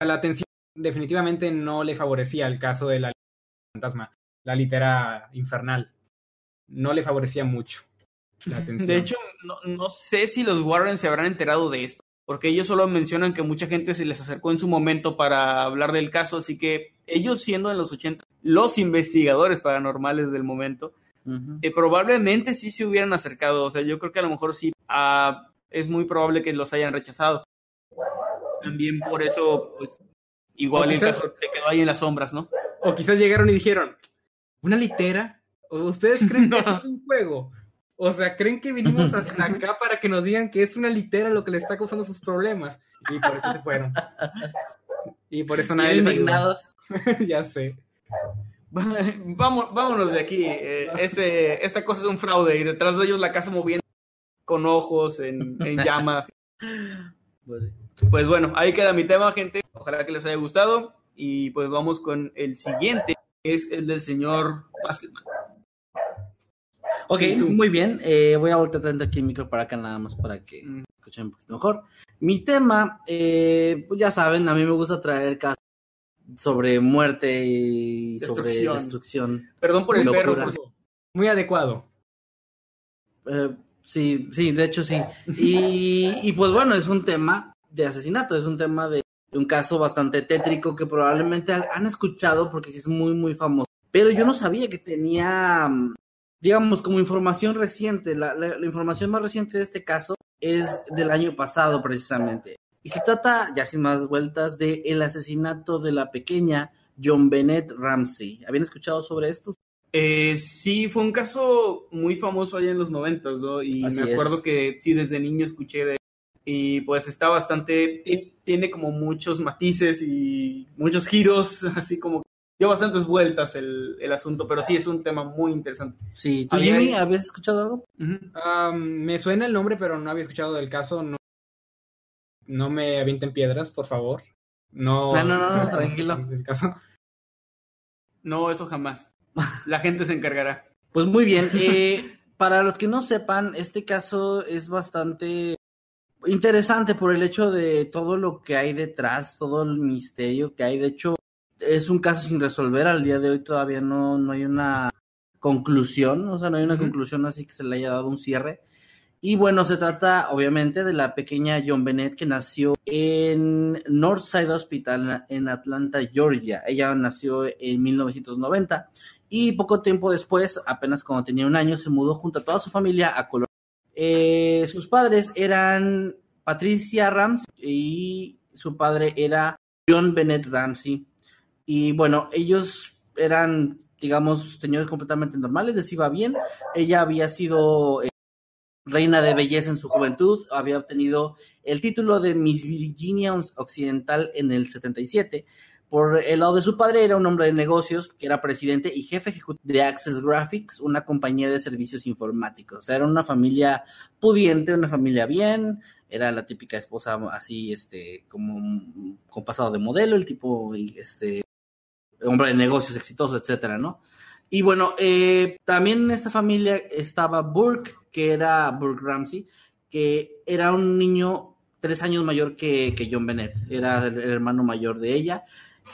la atención definitivamente no le favorecía el caso de la fantasma, la litera infernal. No le favorecía mucho la atención. De hecho, no, no sé si los Warren se habrán enterado de esto, porque ellos solo mencionan que mucha gente se les acercó en su momento para hablar del caso, así que ellos siendo en los 80 los investigadores paranormales del momento, eh, probablemente sí se hubieran acercado. O sea, yo creo que a lo mejor sí ah, es muy probable que los hayan rechazado. También por eso, pues, igual el caso se quedó ahí en las sombras, ¿no? O quizás llegaron y dijeron, ¿una litera? ¿O ¿Ustedes creen que esto es un juego? O sea, ¿creen que vinimos hasta acá para que nos digan que es una litera lo que le está causando sus problemas? Y por eso se fueron. Y por eso nadie Bien les ayudó. indignados. ya sé. Vamos, vámonos de aquí. eh, ese, esta cosa es un fraude y detrás de ellos la casa moviendo con ojos en, en llamas. Pues. Pues bueno, ahí queda mi tema, gente. Ojalá que les haya gustado. Y pues vamos con el siguiente, que es el del señor Basketman. Ok, Sí, muy bien. Eh, voy a voltear tanto aquí el micro para acá nada más para que Mm. escuchen un poquito mejor. Mi tema, eh, pues ya saben, a mí me gusta traer casos sobre muerte y sobre Destrucción. Perdón por el Locura. perro. por si- Muy adecuado. Eh, sí, sí, de hecho sí. Y, y pues bueno, es un tema de asesinato, es un tema de, de un caso bastante tétrico que probablemente han- escuchado porque sí es muy, muy famoso. Pero yo no sabía que tenía, digamos, como información reciente. La, la- la información más reciente de este caso es del año pasado precisamente. Y se trata, ya sin más vueltas, de el asesinato de la pequeña John Bennett Ramsey. ¿Habían escuchado sobre esto? Eh, sí, fue un caso muy famoso allá en los noventas, ¿no? Y Así me acuerdo es. que sí, desde niño escuché de y pues está bastante, ti- tiene como muchos matices y muchos giros, así como dio bastantes vueltas el, el asunto, pero sí es un tema muy interesante. Sí, ¿tú, Jimmy, habías escuchado algo? Am, me suena el nombre, pero no había escuchado del caso. No, no me avienten piedras, por favor. No, No, no, no, no, tranquilo. el caso. No, eso jamás. La gente se encargará. Pues muy bien. eh, para los que no sepan, este caso es bastante interesante por el hecho de todo lo que hay detrás, todo el misterio que hay. De hecho, es un caso sin resolver. Al día de hoy todavía no, no hay una conclusión, o sea, no hay una conclusión así que se le haya dado un cierre. Y bueno, se trata obviamente de la pequeña John Bennett que nació en Northside Hospital en Atlanta, Georgia. Ella nació en 1990 y poco tiempo después, apenas cuando tenía un año, se mudó junto a toda su familia a Colorado. Eh, sus padres eran Patricia Ramsey y su padre era John Bennett Ramsey. Y bueno, ellos eran, digamos, señores completamente normales, les iba bien. Ella había sido eh, reina de belleza en su juventud, había obtenido el título de Miss Virginia Occidental en el 77. Por el lado de su padre era un hombre de negocios que era presidente y jefe de Access Graphics, una compañía de servicios informáticos. O sea, era una familia pudiente, una familia bien, era la típica esposa así, este, como con pasado de modelo, el tipo, este, hombre de negocios exitoso, etcétera, ¿no? Y bueno, eh, también en esta familia estaba Burke, que era Burke Ramsey, que era un niño tres años mayor que, John Bennett, era el, el hermano mayor de ella.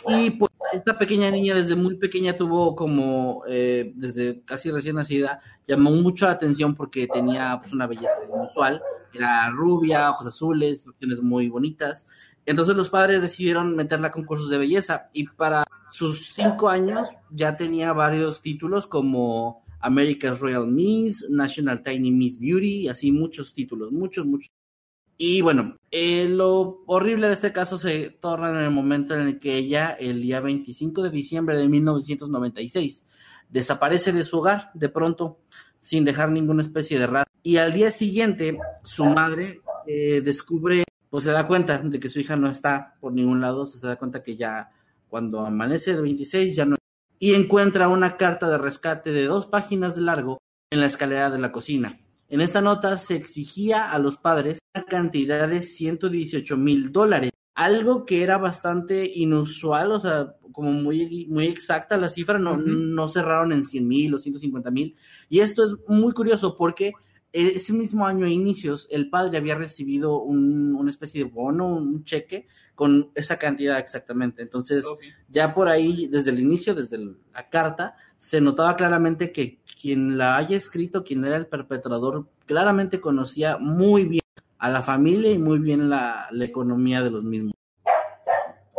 Y pues esta pequeña niña desde muy pequeña tuvo como, eh, desde casi recién nacida, llamó mucho la atención porque tenía pues una belleza inusual, era rubia, ojos azules, facciones muy bonitas. Entonces los padres decidieron meterla a concursos de belleza y para sus cinco años ya tenía varios títulos como America's Royal Miss, National Tiny Miss Beauty, así muchos títulos, muchos, muchos. Y bueno, eh, lo horrible de este caso se torna en el momento en el que ella, el día 25 de diciembre de 1996, desaparece de su hogar de pronto, sin dejar ninguna especie de rastro. Y al día siguiente, su madre eh, descubre, pues se da cuenta de que su hija no está por ningún lado, se da cuenta que ya cuando amanece el 26 ya no. Y encuentra una carta de rescate de dos páginas de largo en la escalera de la cocina. En esta nota se exigía a los padres una cantidad de 118 mil dólares, algo que era bastante inusual, o sea, como muy, muy exacta la cifra, no, Ujú. no cerraron en 100 mil o 150 mil. Y esto es muy curioso porque ese mismo año a inicios el padre había recibido un- una especie de bono, un cheque con esa cantidad exactamente. Entonces, ya por ahí, desde el inicio, desde el- la carta, se notaba claramente que quien la haya escrito, quien era el perpetrador, claramente conocía muy bien a la familia y muy bien la, la economía de los mismos.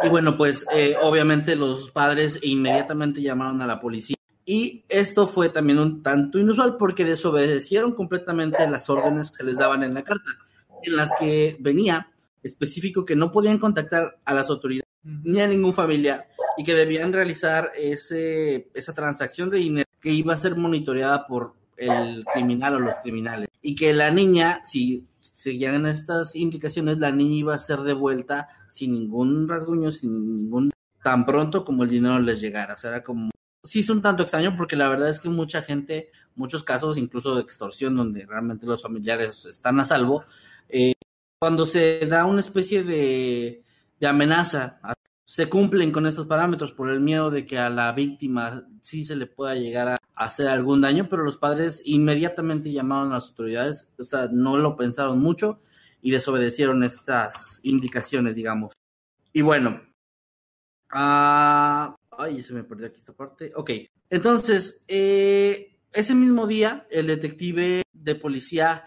Y bueno, pues eh, obviamente los padres inmediatamente llamaron a la policía. Y esto fue también un tanto inusual porque desobedecieron completamente las órdenes que se les daban en la carta, en las que venía específico que no podían contactar a las autoridades ni a ningún familiar y que debían realizar ese, esa transacción de dinero que iba a ser monitoreada por el criminal o los criminales y que la niña, si seguían estas indicaciones, la niña iba a ser devuelta sin ningún rasguño, sin ningún tan pronto como el dinero les llegara. O sea, era como sí es un tanto extraño porque la verdad es que mucha gente, muchos casos, incluso de extorsión, donde realmente los familiares están a salvo, eh, cuando se da una especie de, amenaza, se cumplen con estos parámetros por el miedo de que a la víctima sí se le pueda llegar a hacer algún daño, pero los padres inmediatamente llamaron a las autoridades, o sea, no lo pensaron mucho y desobedecieron estas indicaciones, digamos. Y bueno, ah, ay, se me perdió aquí esta parte. Ok, entonces, eh, ese mismo día, el detective de policía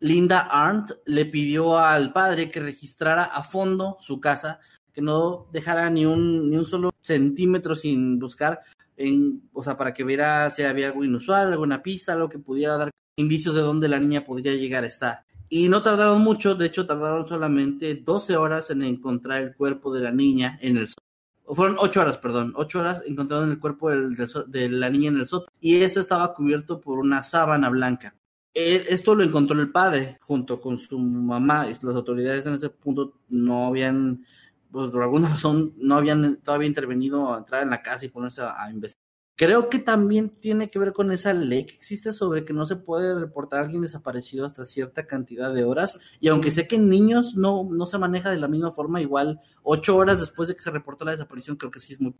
Linda Arndt le pidió al padre que registrara a fondo su casa, que no dejara ni un, ni un solo centímetro sin buscar, en, o sea, para que viera si había algo inusual, alguna pista, algo que pudiera dar indicios de dónde la niña podría llegar a estar. Y no tardaron mucho, de hecho tardaron solamente 12 horas en encontrar el cuerpo de la niña en el sótano. Fueron 8 horas, perdón, 8 horas encontraron el cuerpo del, del, de la niña en el sótano y este estaba cubierto por una sábana blanca. Esto lo encontró el padre junto con su mamá. Las autoridades en ese punto no habían, pues, por alguna razón, no habían todavía intervenido a entrar en la casa y ponerse a investigar. Creo que también tiene que ver con esa ley que existe sobre que no se puede reportar a alguien desaparecido hasta cierta cantidad de horas. Y aunque sé que en niños no, no se maneja de la misma forma, igual ocho horas después de que se reportó la desaparición, creo que sí es muy...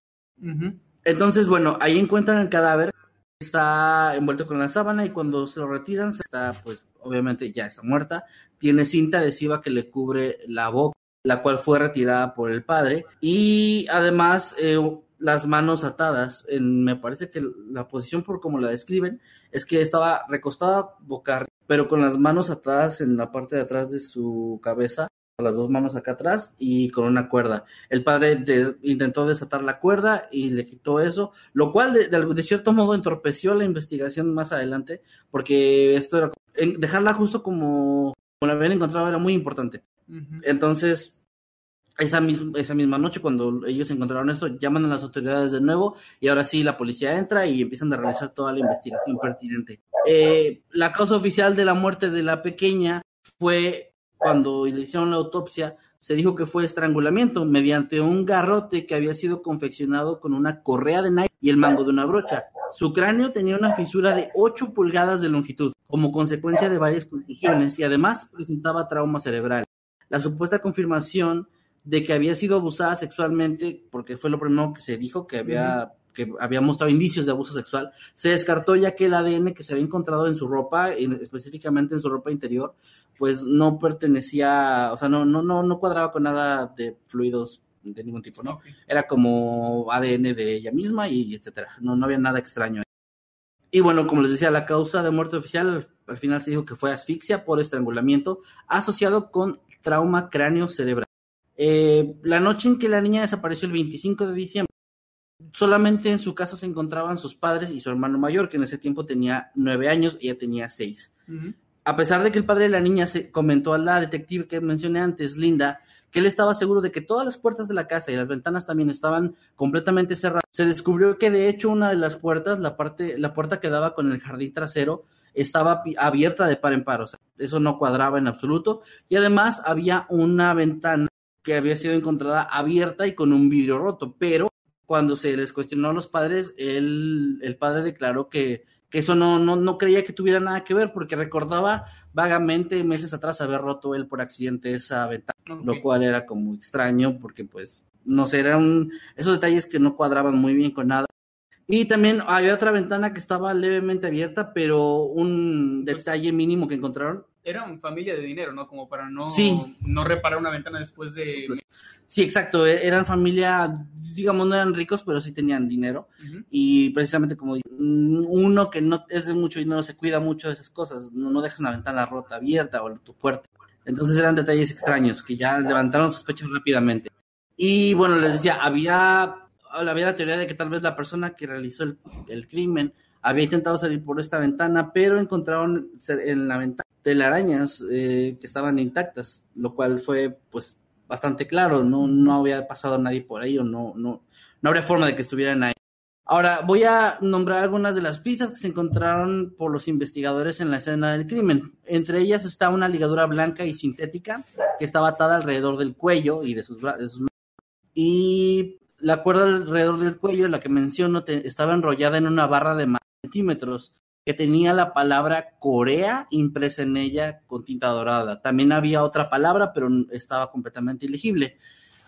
Entonces, bueno, ahí encuentran el cadáver, está envuelto con la sábana y cuando se lo retiran, está, pues, obviamente ya está muerta. Tiene cinta adhesiva que le cubre la boca, la cual fue retirada por el padre. Y además... Eh, las manos atadas. En, me parece que la posición por como la describen es que estaba recostada boca pero con las manos atadas en la parte de atrás de su cabeza, las dos manos acá atrás y con una cuerda. El padre intentó desatar la cuerda y le quitó eso, lo cual de, de, cierto modo entorpeció la investigación más adelante, porque esto era dejarla justo como, como la habían encontrado era muy importante. Uh -huh. Entonces, esa misma, esa misma noche, cuando ellos encontraron esto, llaman a las autoridades de nuevo y ahora sí la policía entra y empiezan a realizar toda la investigación pertinente. Eh, la causa oficial de la muerte de la pequeña fue cuando le hicieron la autopsia, se dijo que fue estrangulamiento mediante un garrote que había sido confeccionado con una correa de nylon y el mango de una brocha. Su cráneo tenía una fisura de 8 pulgadas de longitud, como consecuencia de varias contusiones, y además presentaba trauma cerebral. La supuesta confirmación de que había sido abusada sexualmente, porque fue lo primero que se dijo, que había, que había mostrado indicios de abuso sexual, se descartó ya que el ADN que se había encontrado en su ropa, en, específicamente en su ropa interior, pues no pertenecía, o sea, no, no, no, no cuadraba con nada de fluidos de ningún tipo, ¿no? Okay. Era como ADN de ella misma y etcétera, no, no había nada extraño. Y bueno, como les decía, la causa de muerte oficial al, al final se dijo que fue asfixia por estrangulamiento asociado con trauma cráneo cerebral. Eh, la noche en que la niña desapareció el 25 de diciembre, solamente en su casa se encontraban sus padres y su hermano mayor, que en ese tiempo tenía nueve años y ella tenía seis. Uh -huh. A pesar de que el padre de la niña se comentó a la detective que mencioné antes, Linda, que él estaba seguro de que todas las puertas de la casa y las ventanas también estaban completamente cerradas. Se descubrió que de hecho una de las puertas, la parte, la puerta que daba con el jardín trasero, estaba abierta de par en par, o sea, eso no cuadraba en absoluto. Y además había una ventana que había sido encontrada abierta y con un vidrio roto, pero cuando se les cuestionó a los padres, el, el padre declaró que, que eso no, no, no, creía que tuviera nada que ver, porque recordaba vagamente meses atrás haber roto él por accidente esa ventana, okay. lo cual era como extraño, porque pues, no sé, eran esos detalles que no cuadraban muy bien con nada. Y también había otra ventana que estaba levemente abierta, pero un pues, detalle mínimo que encontraron eran familia de dinero, ¿no? Como para no, sí. no reparar una ventana después de... Sí, exacto, eran familia, digamos, no eran ricos, pero sí tenían dinero. Uh -huh. Y precisamente como uno que no es de mucho dinero se cuida mucho de esas cosas, no, no dejas una ventana rota abierta o tu puerta. Entonces eran detalles extraños que ya levantaron sospechas rápidamente. Y bueno, les decía, había, había la teoría de que tal vez la persona que realizó el, el crimen había intentado salir por esta ventana, pero encontraron en la ventana telarañas eh, que estaban intactas, lo cual fue pues bastante claro, no, no había pasado nadie por ahí o no, no, no habría forma de que estuvieran ahí. Ahora voy a nombrar algunas de las pistas que se encontraron por los investigadores en la escena del crimen. Entre ellas está una ligadura blanca y sintética que estaba atada alrededor del cuello y de sus, sus y la cuerda alrededor del cuello, la que menciono, te, estaba enrollada en una barra de más centímetros que tenía la palabra Corea impresa en ella con tinta dorada. También había otra palabra, pero estaba completamente ilegible.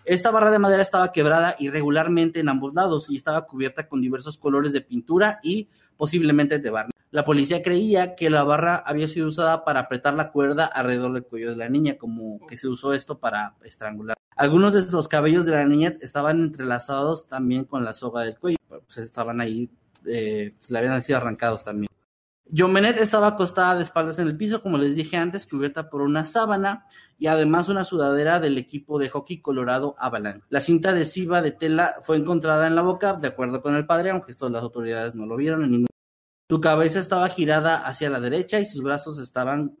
Esta barra de madera estaba quebrada irregularmente en ambos lados y estaba cubierta con diversos colores de pintura y posiblemente de barniz. La policía creía que la barra había sido usada para apretar la cuerda alrededor del cuello de la niña, como que se usó esto para estrangular. Algunos de los cabellos de la niña estaban entrelazados también con la soga del cuello, pues estaban ahí, eh, se le habían sido arrancados también. Jomenet estaba acostada de espaldas en el piso, como les dije antes, cubierta por una sábana y además una sudadera del equipo de hockey colorado Avalanche. La cinta adhesiva de tela fue encontrada en la boca, de acuerdo con el padre, aunque esto las autoridades no lo vieron en ningún Su cabeza estaba girada hacia la derecha y sus brazos estaban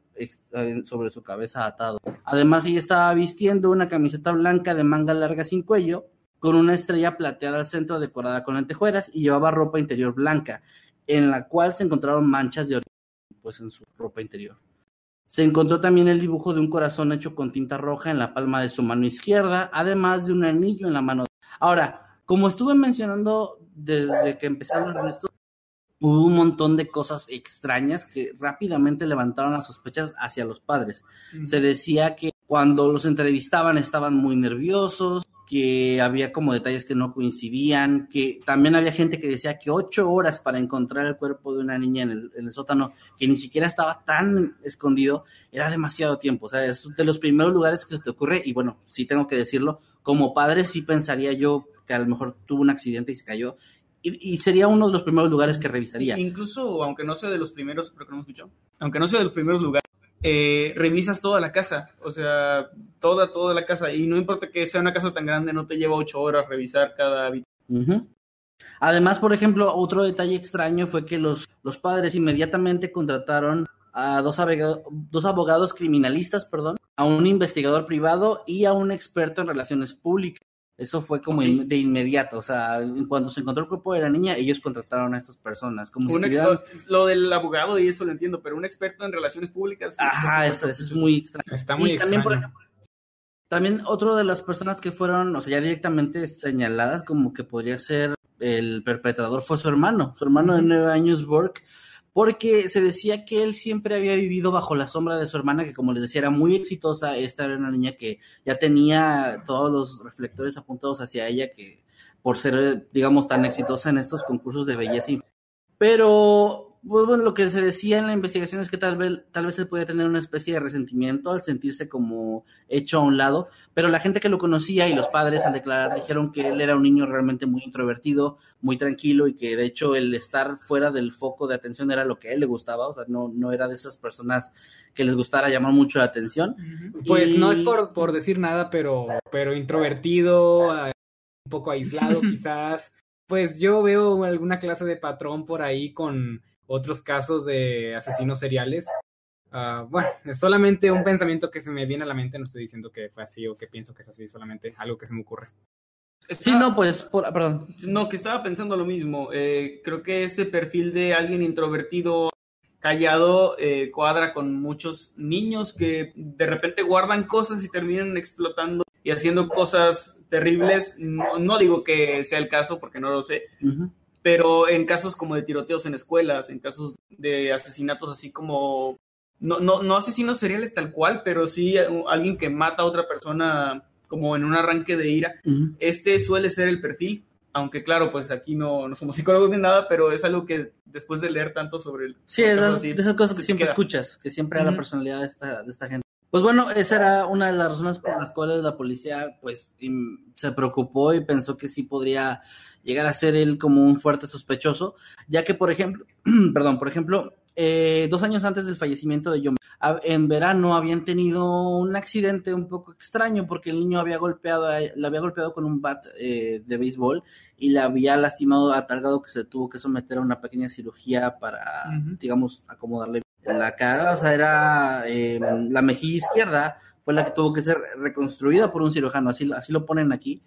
sobre su cabeza atados. Además, ella estaba vistiendo una camiseta blanca de manga larga sin cuello, con una estrella plateada al centro decorada con lentejuelas y llevaba ropa interior blanca en la cual se encontraron manchas de orina pues, en su ropa interior. Se encontró también el dibujo de un corazón hecho con tinta roja en la palma de su mano izquierda, además de un anillo en la mano. Ahora, como estuve mencionando desde que empezaron esto, hubo un montón de cosas extrañas que rápidamente levantaron las sospechas hacia los padres. Se decía que cuando los entrevistaban estaban muy nerviosos, que había como detalles que no coincidían, que también había gente que decía que ocho horas para encontrar el cuerpo de una niña en el, en el, sótano, que ni siquiera estaba tan escondido, era demasiado tiempo. O sea, es de los primeros lugares que se te ocurre, y bueno, sí tengo que decirlo, como padre sí pensaría yo que a lo mejor tuvo un accidente y se cayó, y, sería uno de los primeros lugares que revisaría. Incluso, aunque no sea de los primeros, pero que no me escuchó, aunque no sea de los primeros lugares, eh, revisas toda la casa, o sea, toda, toda la casa, y no importa que sea una casa tan grande, no te lleva ocho horas revisar cada habitación. Además, por ejemplo, otro detalle extraño fue que los, los padres inmediatamente contrataron a dos, dos abogados criminalistas, perdón, a un investigador privado y a un experto en relaciones públicas. Eso fue como okay. de inmediato, o sea, cuando se encontró el cuerpo de la niña, ellos contrataron a estas personas. Como si. Lo del abogado y eso lo entiendo, pero un experto en relaciones públicas. Ajá, eso, eso, es muy extraño. Está muy y extraño. También, por ejemplo, también otro de las personas que fueron, o sea, ya directamente señaladas como que podría ser el perpetrador fue su hermano, su hermano de nueve años, Burke, porque se decía que él siempre había vivido bajo la sombra de su hermana, que como les decía era muy exitosa, esta era una niña que ya tenía todos los reflectores apuntados hacia ella, que por ser, digamos, tan exitosa en estos concursos de belleza. Pero, pues, bueno, lo que se decía en la investigación es que tal vez, tal vez él podía tener una especie de resentimiento al sentirse como hecho a un lado, pero la gente que lo conocía y los padres al declarar dijeron que él era un niño realmente muy introvertido, muy tranquilo y que de hecho el estar fuera del foco de atención era lo que a él le gustaba, o sea, no, no era de esas personas que les gustara llamar mucho la atención. Pues Y- no es por, por decir nada, pero, pero introvertido, eh, un poco aislado quizás. Pues yo veo alguna clase de patrón por ahí con otros casos de asesinos seriales. Ah, bueno, es solamente un pensamiento que se me viene a la mente, no estoy diciendo que fue así o que pienso que es así, solamente algo que se me ocurre. Sí, no, pues, por- perdón. No, que estaba pensando lo mismo. Eh, creo que este perfil de alguien introvertido, callado, eh, cuadra con muchos niños que de repente guardan cosas y terminan explotando y haciendo cosas terribles. No, no digo que sea el caso porque no lo sé, Ujú. Pero en casos como de tiroteos en escuelas, en casos de asesinatos así como, no, no, no asesinos seriales tal cual, pero sí alguien que mata a otra persona como en un arranque de ira, este suele ser el perfil, aunque claro, pues aquí no, no somos psicólogos ni nada, pero es algo que después de leer tanto sobre el... Sí, esas, así, de esas cosas que siempre queda. escuchas, que siempre era la Ujú. personalidad de esta, de esta gente. Pues bueno, esa era una de las razones por las cuales la policía pues se preocupó y pensó que sí podría llegar a ser él como un fuerte sospechoso, ya que por ejemplo, perdón, por ejemplo, eh, dos años antes del fallecimiento de John, en verano habían tenido un accidente un poco extraño porque el niño había golpeado, a- le había golpeado con un bat eh, de béisbol y le había lastimado a tal grado que se tuvo que someter a una pequeña cirugía para, digamos, acomodarle la cara, o sea, era eh, la mejilla izquierda fue la que tuvo que ser reconstruida por un cirujano, así, así lo ponen aquí.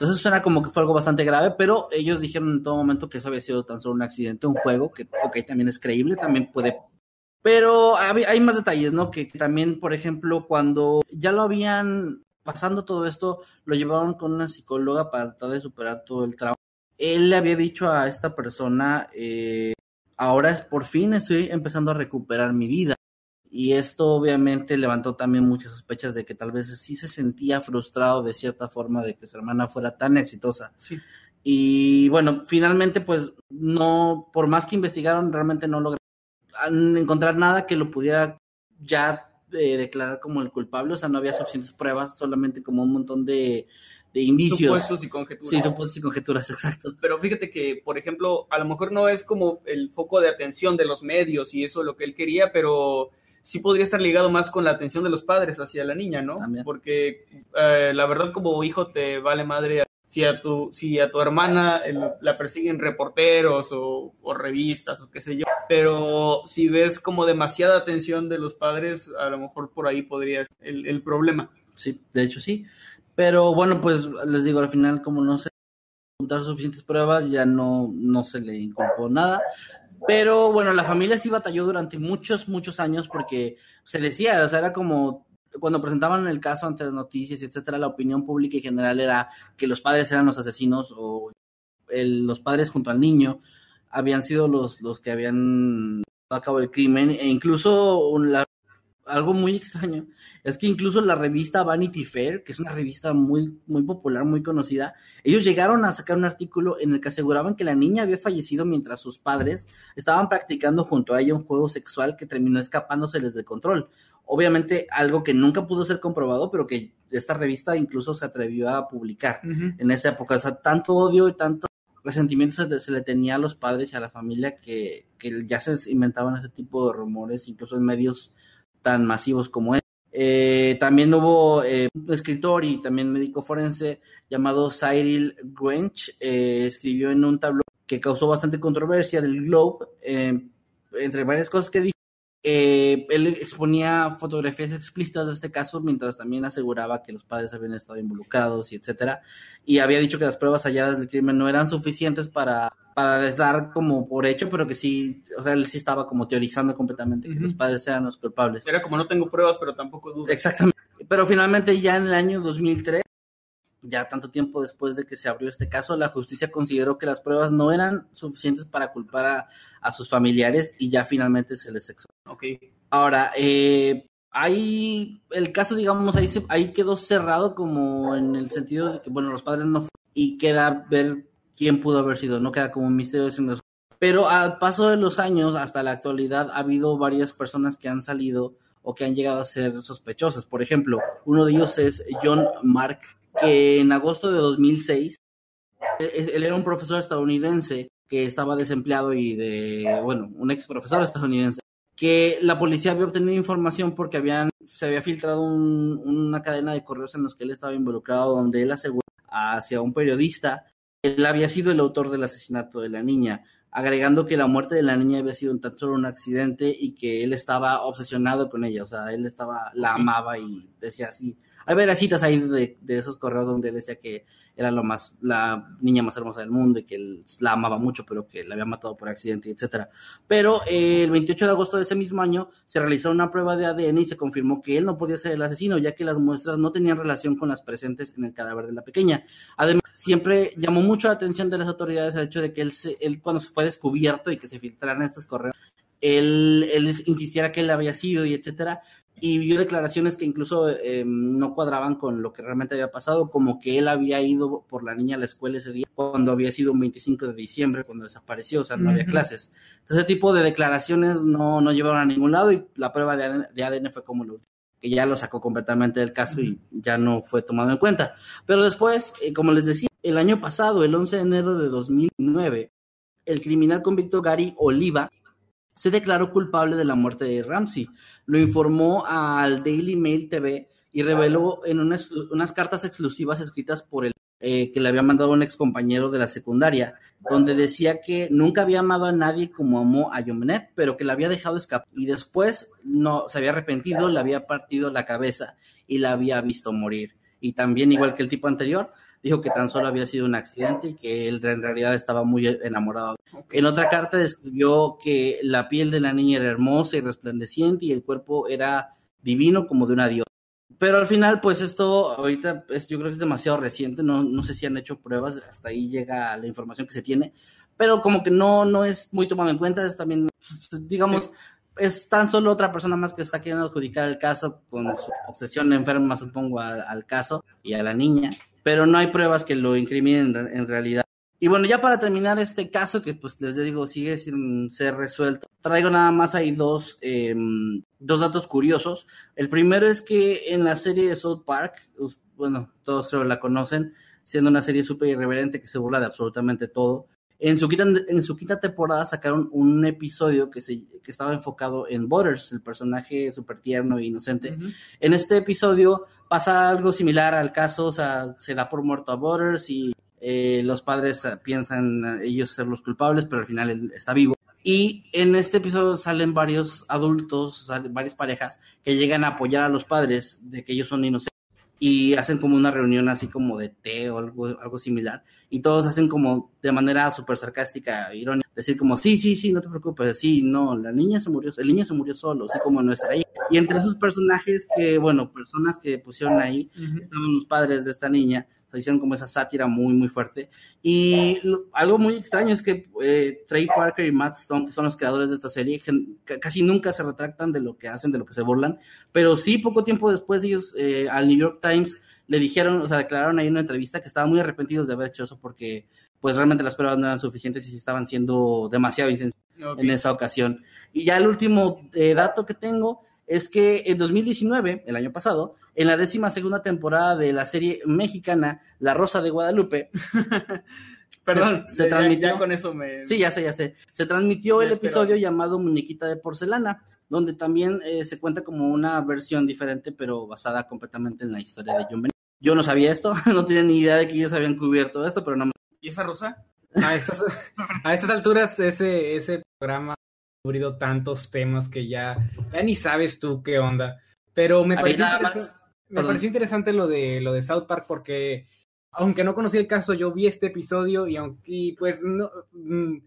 Entonces suena como que fue algo bastante grave, pero ellos dijeron en todo momento que eso había sido tan solo un accidente, un juego, que ok, también es creíble, también puede... Pero hay, más detalles, ¿no? Que, también, por ejemplo, cuando ya lo habían pasando todo esto, lo llevaron con una psicóloga para tratar de superar todo el trauma. Él le había dicho a esta persona, eh, ahora por fin estoy empezando a recuperar mi vida. Y esto obviamente levantó también muchas sospechas de que tal vez sí se sentía frustrado de cierta forma de que su hermana fuera tan exitosa. Sí. Y bueno, finalmente pues no, por más que investigaron, realmente no lograron encontrar nada que lo pudiera ya eh, declarar como el culpable. O sea, no había suficientes pruebas, solamente como un montón de, de indicios. Supuestos y conjeturas. Sí, supuestos y conjeturas, exacto. Pero fíjate que, por ejemplo, a lo mejor no es como el foco de atención de los medios y eso lo que él quería, pero sí podría estar ligado más con la atención de los padres hacia la niña, ¿no? También. Porque eh, la verdad como hijo te vale madre si a tu, si a tu hermana el- la persiguen reporteros o, o revistas o qué sé yo, pero si ves como demasiada atención de los padres, a lo mejor por ahí podría estar el, el problema. Sí, de hecho sí. Pero bueno, pues les digo, al final, como no se juntar suficientes pruebas, ya no, no se le inculpó nada. Pero bueno, la familia sí batalló durante muchos, muchos años porque se decía, o sea, era como cuando presentaban el caso ante las noticias, etcétera, la opinión pública en general era que los padres eran los asesinos o el, los padres junto al niño habían sido los, los que habían a cabo el crimen e incluso la, algo muy extraño es que incluso la revista Vanity Fair, que es una revista muy, muy popular, muy conocida, ellos llegaron a sacar un artículo en el que aseguraban que la niña había fallecido mientras sus padres estaban practicando junto a ella un juego sexual que terminó escapándoseles del control. Obviamente algo que nunca pudo ser comprobado, pero que esta revista incluso se atrevió a publicar uh -huh. en esa época. O sea, tanto odio y tanto resentimiento se, se, le tenía a los padres y a la familia que, que ya se inventaban ese tipo de rumores, incluso en medios tan masivos como este. También hubo eh, un escritor y también médico forense llamado Cyril Gwench, eh, escribió en un tablón que causó bastante controversia del Globe, eh, entre varias cosas que dijo. Él exponía fotografías explícitas de este caso, mientras también aseguraba que los padres habían estado involucrados y etcétera, y había dicho que las pruebas halladas del crimen no eran suficientes para, para dar como por hecho, pero que sí, o sea, él sí estaba como teorizando completamente que uh -huh. los padres eran los culpables. Era como no tengo pruebas, pero tampoco dudo. Exactamente. Pero finalmente ya en el año 2003 ya tanto tiempo después de que se abrió este caso, la justicia consideró que las pruebas no eran suficientes para culpar a, a sus familiares y ya finalmente se les exonó. Okay. Ahora, eh, ahí el caso, digamos, ahí, se, ahí quedó cerrado como en el sentido de que, bueno, los padres no fueron y queda ver quién pudo haber sido, no queda como un misterio. Pero al paso de los años, hasta la actualidad, ha habido varias personas que han salido o que han llegado a ser sospechosas. Por ejemplo, uno de ellos es John Mark que en agosto de 2006, él era un profesor estadounidense que estaba desempleado y de, bueno, un ex profesor estadounidense, que la policía había obtenido información porque habían, se había filtrado un, una cadena de correos en los que él estaba involucrado, donde él aseguró hacia un periodista él había sido el autor del asesinato de la niña, agregando que la muerte de la niña había sido un tanto un accidente y que él estaba obsesionado con ella, o sea, él estaba, la amaba y decía así, hay veracitas ahí de, de, esos correos donde decía que era lo más, la niña más hermosa del mundo y que él la amaba mucho, pero que la había matado por accidente, etcétera. Pero eh, el 28 de agosto de ese mismo año se realizó una prueba de ADN y se confirmó que él no podía ser el asesino, ya que las muestras no tenían relación con las presentes en el cadáver de la pequeña. Además, siempre llamó mucho la atención de las autoridades el hecho de que él, se, él cuando se fue descubierto y que se filtraran estos correos, él, él insistiera que él había sido y etcétera, y vio declaraciones que incluso eh, no cuadraban con lo que realmente había pasado, como que él había ido por la niña a la escuela ese día, cuando había sido un 25 de diciembre, cuando desapareció, o sea, no uh -huh. había clases. Entonces, ese tipo de declaraciones no, no llevaron a ningún lado y la prueba de ADN, de ADN fue como lo que ya lo sacó completamente del caso uh -huh. y ya no fue tomado en cuenta. Pero después, eh, como les decía, el año pasado, el 11 de enero de 2009, el criminal convicto Gary Oliva se declaró culpable de la muerte de Ramsey. Lo informó al Daily Mail TV y reveló en unas, unas cartas exclusivas escritas por él eh, que le había mandado un ex compañero de la secundaria, donde decía que nunca había amado a nadie como amó a Jomenet, pero que la había dejado escapar y después no se había arrepentido, le había partido la cabeza y la había visto morir. Y también, igual que el tipo anterior, dijo que tan solo había sido un accidente y que él en realidad estaba muy enamorado. En otra carta describió que la piel de la niña era hermosa y resplandeciente y el cuerpo era divino como de una diosa. Pero al final, pues esto ahorita es, yo creo que es demasiado reciente, no, no sé si han hecho pruebas, hasta ahí llega la información que se tiene, pero como que no, no es muy tomado en cuenta, es también, pues, digamos, sí es tan solo otra persona más que está queriendo adjudicar el caso con su obsesión enferma, supongo, al, al, caso y a la niña, pero no hay pruebas que lo incriminen en, realidad. Y bueno, ya para terminar este caso, que pues les digo, sigue sin ser resuelto, traigo nada más ahí dos, eh, dos datos curiosos. El primero es que en la serie de South Park, bueno, todos creo la conocen, siendo una serie súper irreverente que se burla de absolutamente todo, en su, quinta, en su quinta temporada sacaron un episodio que, se, que estaba enfocado en Butters, el personaje súper tierno e inocente. Uh -huh. En este episodio pasa algo similar al caso, o sea, se da por muerto a Butters y eh, los padres piensan ellos ser los culpables, pero al final él está vivo. Y en este episodio salen varios adultos, salen varias parejas que llegan a apoyar a los padres de que ellos son inocentes y hacen como una reunión así como de té o algo, algo similar y todos hacen como de manera súper sarcástica, irónica, decir como, sí, sí, sí, no te preocupes, sí, no, la niña se murió, el niño se murió solo, así como nuestra hija. Y entre esos personajes que, bueno, personas que pusieron ahí, estaban los padres de esta niña, se hicieron como esa sátira muy, muy fuerte. Y algo muy extraño es que eh, Trey Parker y Matt Stone, que son los creadores de esta serie, casi nunca se retractan de lo que hacen, de lo que se burlan, pero sí, poco tiempo después ellos eh, al New York Times le dijeron, o sea, declararon ahí en una entrevista que estaban muy arrepentidos de haber hecho eso porque pues realmente las pruebas no eran suficientes y estaban siendo demasiado insensibles en esa ocasión. Y ya el último eh, dato que tengo es que en 2019, el año pasado, en la décima segunda temporada de la serie mexicana La Rosa de Guadalupe, Perdón, se, transmitió. con eso me... Sí, ya sé, ya sé. Se transmitió el episodio llamado Muñequita de Porcelana, donde también eh, se cuenta como una versión diferente, pero basada completamente en la historia de John Yo no sabía esto, no tenía ni idea de que ellos habían cubierto esto, pero no me... ¿Y esa rosa? A estas, a estas alturas, ese, ese programa ha cubrido tantos temas que ya, ya ni sabes tú qué onda. Pero me pareció, me pareció interesante lo de, lo de South Park porque aunque no conocí el caso, yo vi este episodio y aunque pues no, mm,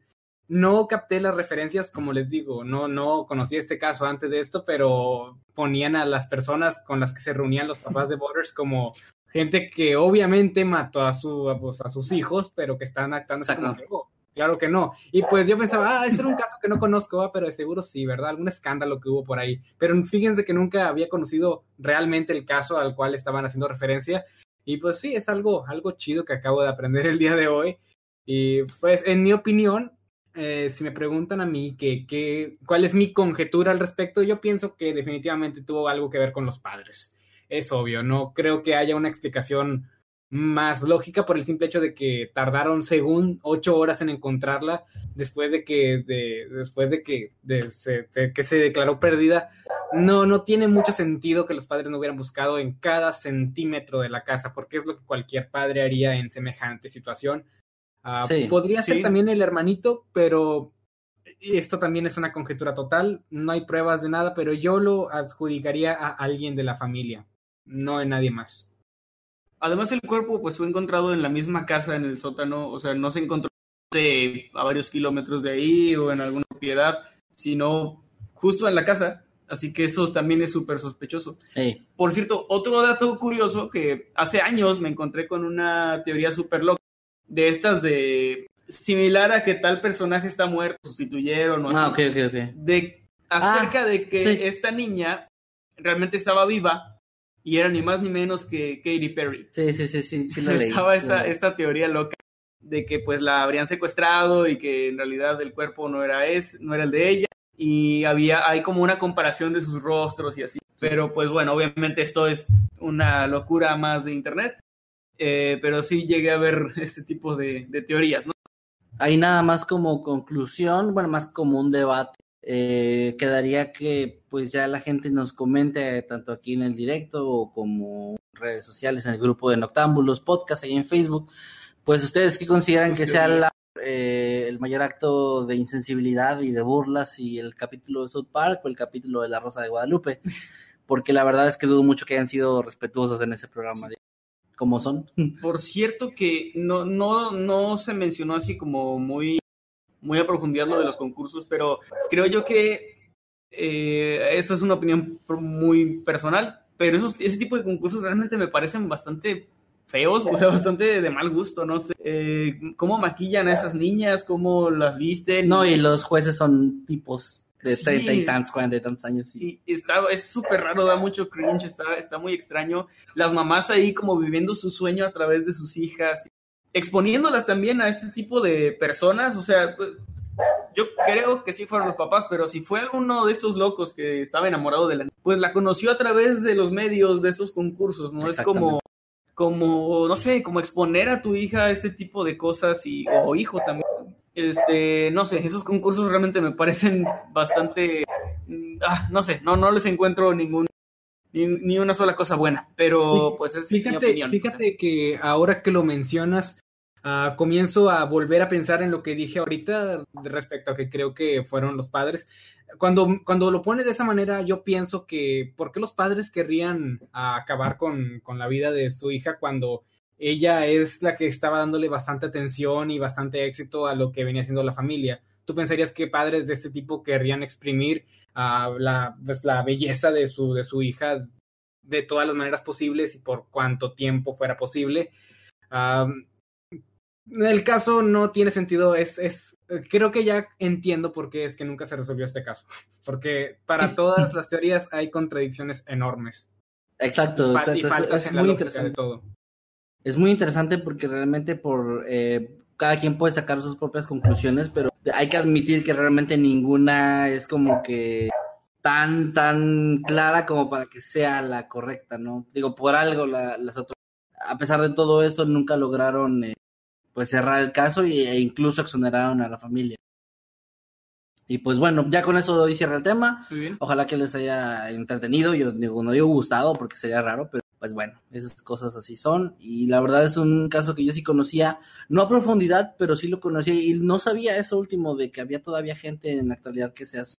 no capté las referencias, como les digo, no, no conocí este caso antes de esto, pero ponían a las personas con las que se reunían los papás de Borders como gente que obviamente mató a, su, pues, a sus hijos, pero que están actuando como Claro que no. Y pues yo pensaba, ah, ese era un caso que no conozco, ah, pero de seguro sí, ¿verdad? Algún escándalo que hubo por ahí. Pero fíjense que nunca había conocido realmente el caso al cual estaban haciendo referencia. Y pues sí, es algo, algo chido que acabo de aprender el día de hoy. Y pues en mi opinión, eh, si me preguntan a mí que, cuál es mi conjetura al respecto, yo pienso que definitivamente tuvo algo que ver con los padres. Es obvio, no creo que haya una explicación más lógica por el simple hecho de que tardaron según ocho horas en encontrarla después de que de, después de que se, que se declaró perdida. No no tiene mucho sentido que los padres no hubieran buscado en cada centímetro de la casa porque es lo que cualquier padre haría en semejante situación. Ah, podría ser también el hermanito pero esto también es una conjetura total no hay pruebas de nada pero yo lo adjudicaría a alguien de la familia no en nadie más Además, el cuerpo pues fue encontrado en la misma casa en el sótano, o sea, no se encontró a varios kilómetros de ahí o en alguna propiedad, sino justo en la casa. Así que eso también es súper sospechoso. Por cierto, otro dato curioso que hace años me encontré con una teoría súper loca de estas de similar a que tal personaje está muerto, sustituyeron o Ah, ok, ok, ok. De, acerca ah, de que esta niña realmente estaba viva y era ni más ni menos que Katy Perry. Sí, sí, sí, sí, sí Estaba esta, esta teoría loca de que pues la habrían secuestrado y que en realidad el cuerpo no era, es, no era el de ella y había, hay como una comparación de sus rostros y así. Pero pues bueno, obviamente esto es una locura más de internet, eh, pero sí llegué a ver este tipo de, de teorías, ¿no? Hay nada más como conclusión, bueno, más como un debate eh, quedaría que pues ya la gente nos comente tanto aquí en el directo como en redes sociales, en el grupo de Noctámbulos Podcast, ahí en Facebook, pues ustedes qué consideran que sea eh, el mayor acto de insensibilidad y de burlas y el capítulo de South Park o el capítulo de La Rosa de Guadalupe, porque la verdad es que dudo mucho que hayan sido respetuosos en ese programa. como son. Por cierto que no, no, no se mencionó así como muy muy a profundidad lo de los concursos, pero creo yo que eh, esa es una opinión muy personal, pero esos, ese tipo de concursos realmente me parecen bastante feos, o sea, bastante de mal gusto, no sé. Eh, ¿Cómo maquillan a esas niñas? ¿Cómo las visten? No, y los jueces son tipos de 30 y tantos, 40 y tantos años. Y está, es súper raro, da mucho cringe, está, está muy extraño. Las mamás ahí como viviendo su sueño a través de sus hijas exponiéndolas también a este tipo de personas, o sea, pues, yo creo que sí fueron los papás, pero si fue uno de estos locos que estaba enamorado de la pues la conoció a través de los medios de estos concursos, ¿no? Es como, como, no sé, como exponer a tu hija a este tipo de cosas y, o hijo también. Este, no sé, esos concursos realmente me parecen bastante, mm, ah, no sé, no, no les encuentro ningún ni, una sola cosa buena, pero pues es fíjate, mi opinión. Fíjate que ahora que lo mencionas, Ah, comienzo a volver a pensar en lo que dije ahorita respecto a que creo que fueron los padres. Cuando, cuando lo pone de esa manera, yo pienso que ¿por qué los padres querrían acabar con, con la vida de su hija cuando ella es la que estaba dándole bastante atención y bastante éxito a lo que venía haciendo la familia? tú pensarías que padres de este tipo querrían exprimir uh, la, pues, la belleza de su, de su hija de todas las maneras posibles y por cuánto tiempo fuera posible. Um, el caso no tiene sentido, es, es, creo que ya entiendo por qué es que nunca se resolvió este caso, porque para todas las teorías hay contradicciones enormes. Exacto, exacto. es, muy interesante. todo. Es muy interesante porque realmente por eh, cada quien puede sacar sus propias conclusiones, pero hay que admitir que realmente ninguna es como que tan, tan clara como para que sea la correcta, ¿no? Digo, por algo las otras, a pesar de todo esto, nunca lograron eh, pues cerrar el caso e incluso exoneraron a la familia. Y pues bueno, ya con eso doy cierra el tema. Ojalá que les haya entretenido. Yo digo, no digo gustado porque sería raro, pero pues bueno, esas cosas así son. Y la verdad es un caso que yo sí conocía, no a profundidad, pero sí lo conocía y no sabía eso último de que había todavía gente en la actualidad que se hace.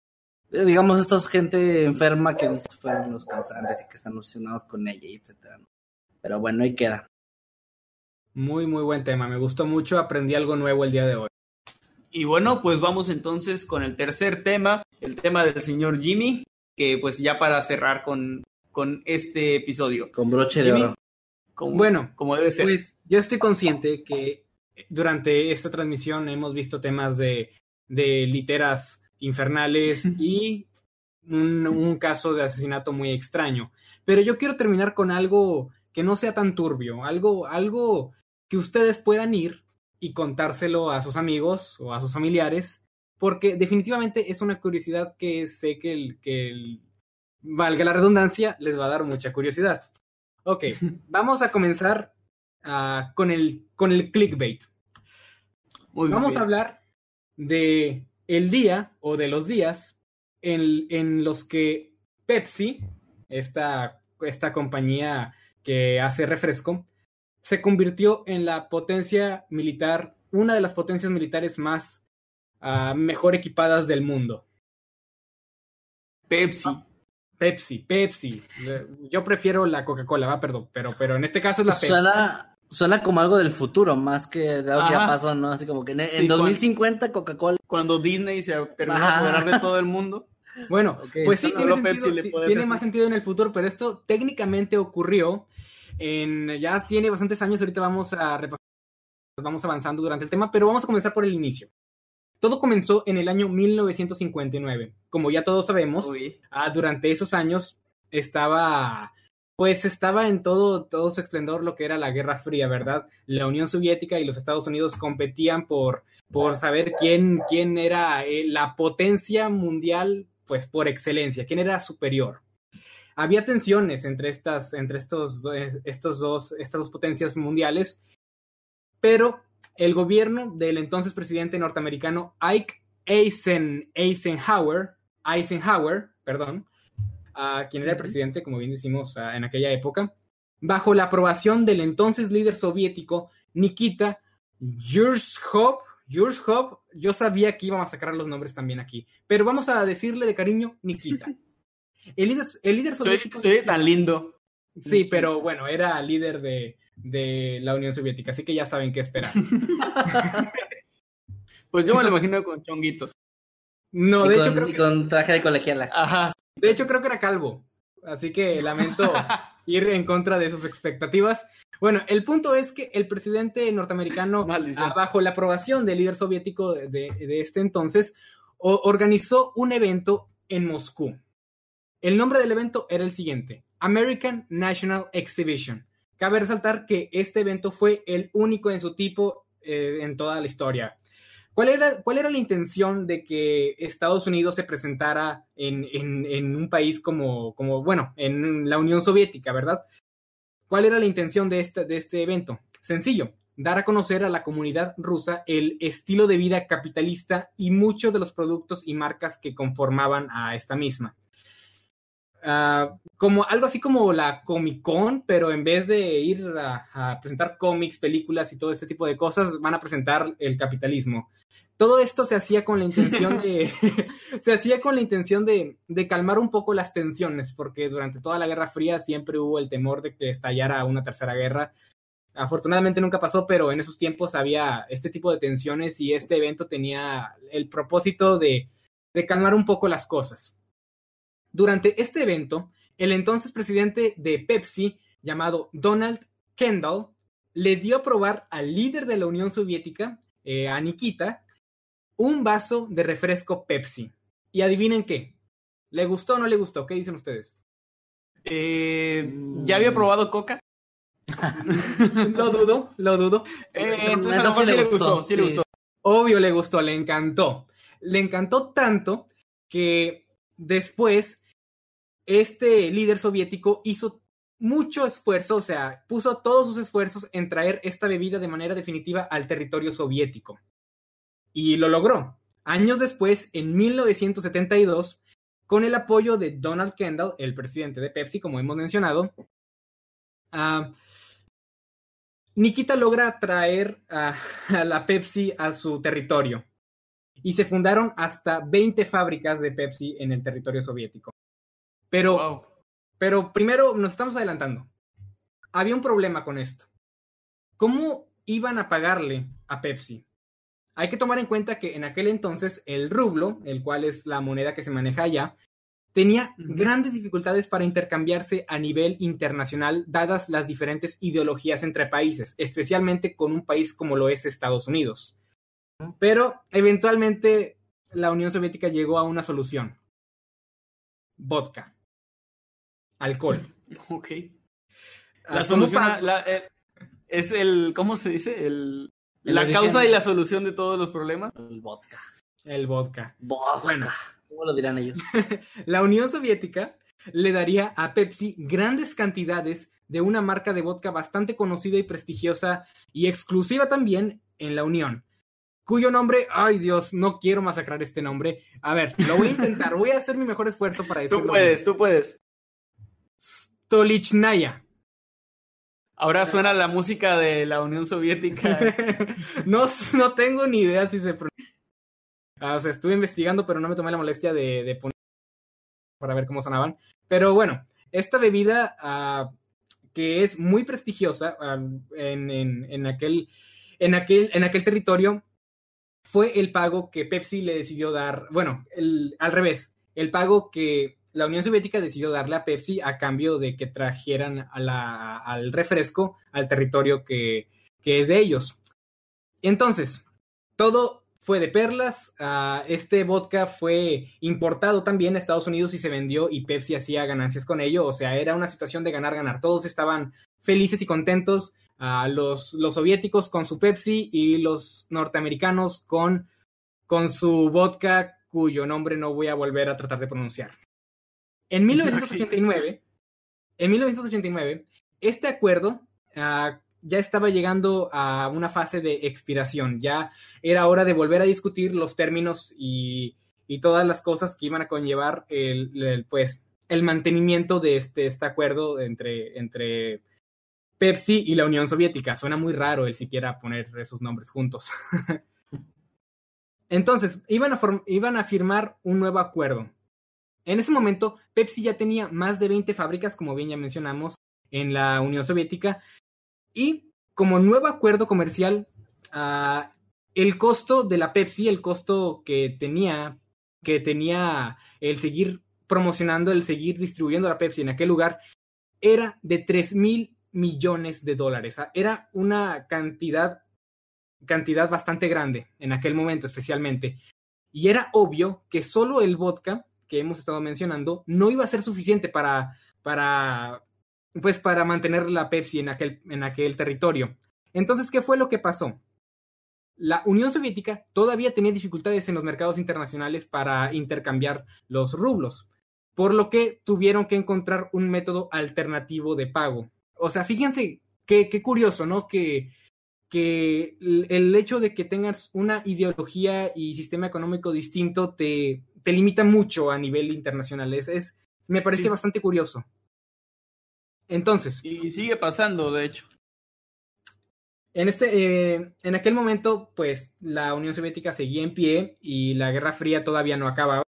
Eh, digamos, esta gente enferma que dice fueron los causantes y que están obsesionados con ella, etcétera. Pero bueno, ahí queda. Muy, muy buen tema. Me gustó mucho. Aprendí algo nuevo el día de hoy. Y bueno, pues vamos entonces con el tercer tema, el tema del señor Jimmy, que pues ya para cerrar con, con este episodio. Con broche de oro. bueno, como debe ser. Pues yo estoy consciente que durante esta transmisión hemos visto temas de, de literas infernales y un, un caso de asesinato muy extraño. Pero yo quiero terminar con algo que no sea tan turbio, algo, algo que ustedes puedan ir y contárselo a sus amigos o a sus familiares, porque definitivamente es una curiosidad que sé que, el, que valga la redundancia, les va a dar mucha curiosidad. Ok, vamos a comenzar uh, con, el, con el clickbait. vamos a hablar de el día o de los días en, en los que Pepsi, esta, esta compañía que hace refresco, se convirtió en la potencia militar, una de las potencias militares más uh, mejor equipadas del mundo. Pepsi. Ah, Pepsi, Pepsi. Yo prefiero la Coca-Cola, va, perdón, pero, pero en este caso es la Pepsi. Suena, suena como algo del futuro, más que de algo que ya pasó, ¿no? Así como que en, 2050 Coca-Cola. Cuando Disney se terminó de de todo el mundo. Bueno, pues sí, tiene, sentido, tiene más sentido en el futuro, pero esto técnicamente ocurrió ya tiene bastantes años, ahorita vamos a repasar, vamos avanzando durante el tema, pero vamos a comenzar por el inicio. Todo comenzó en el año 1959. Como ya todos sabemos, ah, durante esos años estaba, pues estaba en todo, todo su esplendor lo que era la Guerra Fría, ¿verdad? La Unión Soviética y los Estados Unidos competían por, por saber quién, quién era eh, la potencia mundial, pues por excelencia, quién era superior había tensiones entre estas, entre estos, eh, estos dos, estas dos potencias mundiales, pero el gobierno del entonces presidente norteamericano Ike Eisenhower, Eisenhower, perdón, a quien era el presidente, como bien decimos, en aquella época, bajo la aprobación del entonces líder soviético Nikita Khrushchev, yo sabía que íbamos a sacar los nombres también aquí, pero vamos a decirle de cariño Nikita. El líder, el líder soviético. Sí, tan lindo. Sí, pero bueno, era líder de, de la Unión Soviética, así que ya saben qué esperar. pues yo me lo imagino con chonguitos. No, de hecho creo que... con traje de colegiala. Ajá. De hecho creo que era calvo, así que lamento ir en contra de sus expectativas. Bueno, el punto es que el presidente norteamericano, bajo la aprobación del líder soviético de, de este entonces, organizó un evento en Moscú. El nombre del evento era el siguiente, American National Exhibition. Cabe resaltar que este evento fue el único en su tipo eh, en toda la historia. ¿Cuál era, ¿Cuál era, la intención de que Estados Unidos se presentara en, un país como, como, bueno, en la Unión Soviética, verdad? ¿Cuál era la intención de este, de este evento? Sencillo, dar a conocer a la comunidad rusa el estilo de vida capitalista y muchos de los productos y marcas que conformaban a esta misma. Ah, como algo así como la Comic Con, pero en vez de ir a, presentar cómics, películas y todo este tipo de cosas, van a presentar el capitalismo. Todo esto se hacía con la intención de, se hacía con la intención de, de, calmar un poco las tensiones, porque durante toda la Guerra Fría siempre hubo el temor de que estallara una tercera guerra. Afortunadamente nunca pasó, pero en esos tiempos había este tipo de tensiones y este evento tenía el propósito de, de calmar un poco las cosas. Durante este evento, el entonces presidente de Pepsi, llamado Donald Kendall, le dio a probar al líder de la Unión Soviética, eh, a Nikita, un vaso de refresco Pepsi. Y adivinen qué. ¿Le gustó o no le gustó? ¿Qué dicen ustedes? Eh, ¿Ya había probado coca? lo dudo, lo dudo. Eh, entonces a lo mejor sí le gustó, sí le gustó. Obvio le gustó, le encantó. Le encantó tanto que después este líder soviético hizo mucho esfuerzo, o sea, puso todos sus esfuerzos en traer esta bebida de manera definitiva al territorio soviético. Y lo logró. Años después, en 1972, con el apoyo de Donald Kendall, el presidente de Pepsi, como hemos mencionado, uh, Nikita logra traer a, la Pepsi a su territorio. Y se fundaron hasta 20 fábricas de Pepsi en el territorio soviético. Pero, wow. pero primero nos estamos adelantando. Había un problema con esto. ¿Cómo iban a pagarle a Pepsi? Hay que tomar en cuenta que en aquel entonces el rublo, el cual es la moneda que se maneja allá, tenía grandes dificultades para intercambiarse a nivel internacional, dadas las diferentes ideologías entre países, especialmente con un país como lo es Estados Unidos. Pero eventualmente la Unión Soviética llegó a una solución. Vodka. Alcohol. Ok. La ah, solución la, eh, es el, ¿cómo se dice? El, el la origen. causa y la solución de todos los problemas. El vodka. El vodka. Vodka. Bueno, ¿Cómo lo dirán ellos? la Unión Soviética le daría a Pepsi grandes cantidades de una marca de vodka bastante conocida y prestigiosa y exclusiva también en la Unión, cuyo nombre, ay Dios, no quiero masacrar este nombre. A ver, lo voy a intentar, voy a hacer mi mejor esfuerzo para decirlo. Tú puedes, bien. tú puedes. Stolichnaya. Ahora suena la música de la Unión Soviética. no, no tengo ni idea si se pronuncia. Ah, o sea, estuve investigando, pero no me tomé la molestia de, de poner para ver cómo sonaban. Pero bueno, esta bebida uh, que es muy prestigiosa uh, en, en, en, aquel, en, aquel, en aquel territorio fue el pago que Pepsi le decidió dar, bueno, el, al revés, el pago que la Unión Soviética decidió darle a Pepsi a cambio de que trajeran a la, al refresco al territorio que, es de ellos. Entonces, todo fue de perlas. Uh, este vodka fue importado también a Estados Unidos y se vendió y Pepsi hacía ganancias con ello. O sea, era una situación de ganar-ganar. Todos estaban felices y contentos. Uh, los, soviéticos con su Pepsi y los norteamericanos con su vodka cuyo nombre no voy a volver a tratar de pronunciar. En 1989, en 1989 este acuerdo uh, ya estaba llegando a una fase de expiración, ya era hora de volver a discutir los términos y, y todas las cosas que iban a conllevar el, el, pues, el mantenimiento de este, este acuerdo entre, entre Pepsi y la Unión Soviética. Suena muy raro el siquiera poner esos nombres juntos. Entonces, iban a, iban a firmar un nuevo acuerdo. En ese momento, Pepsi ya tenía más de 20 fábricas, como bien ya mencionamos, en la Unión Soviética, y como nuevo acuerdo comercial, uh, el costo de la Pepsi, el costo que tenía, que tenía el seguir promocionando, el seguir distribuyendo la Pepsi en aquel lugar, era de 3 mil millones de dólares. Era una cantidad, cantidad bastante grande en aquel momento especialmente. Y era obvio que solo el vodka que hemos estado mencionando no iba a ser suficiente para, para pues para mantener la Pepsi en aquel, en aquel territorio. Entonces, ¿qué fue lo que pasó? La Unión Soviética todavía tenía dificultades en los mercados internacionales para intercambiar los rublos, por lo que tuvieron que encontrar un método alternativo de pago. O sea, fíjense qué, qué curioso, ¿no? Que, que el hecho de que tengas una ideología y sistema económico distinto te, te limita mucho a nivel internacional. Es, es me parece sí. bastante curioso. Entonces. Y sigue pasando, de hecho. En, este, eh, en aquel momento, pues la Unión Soviética seguía en pie y la Guerra Fría todavía no acababa.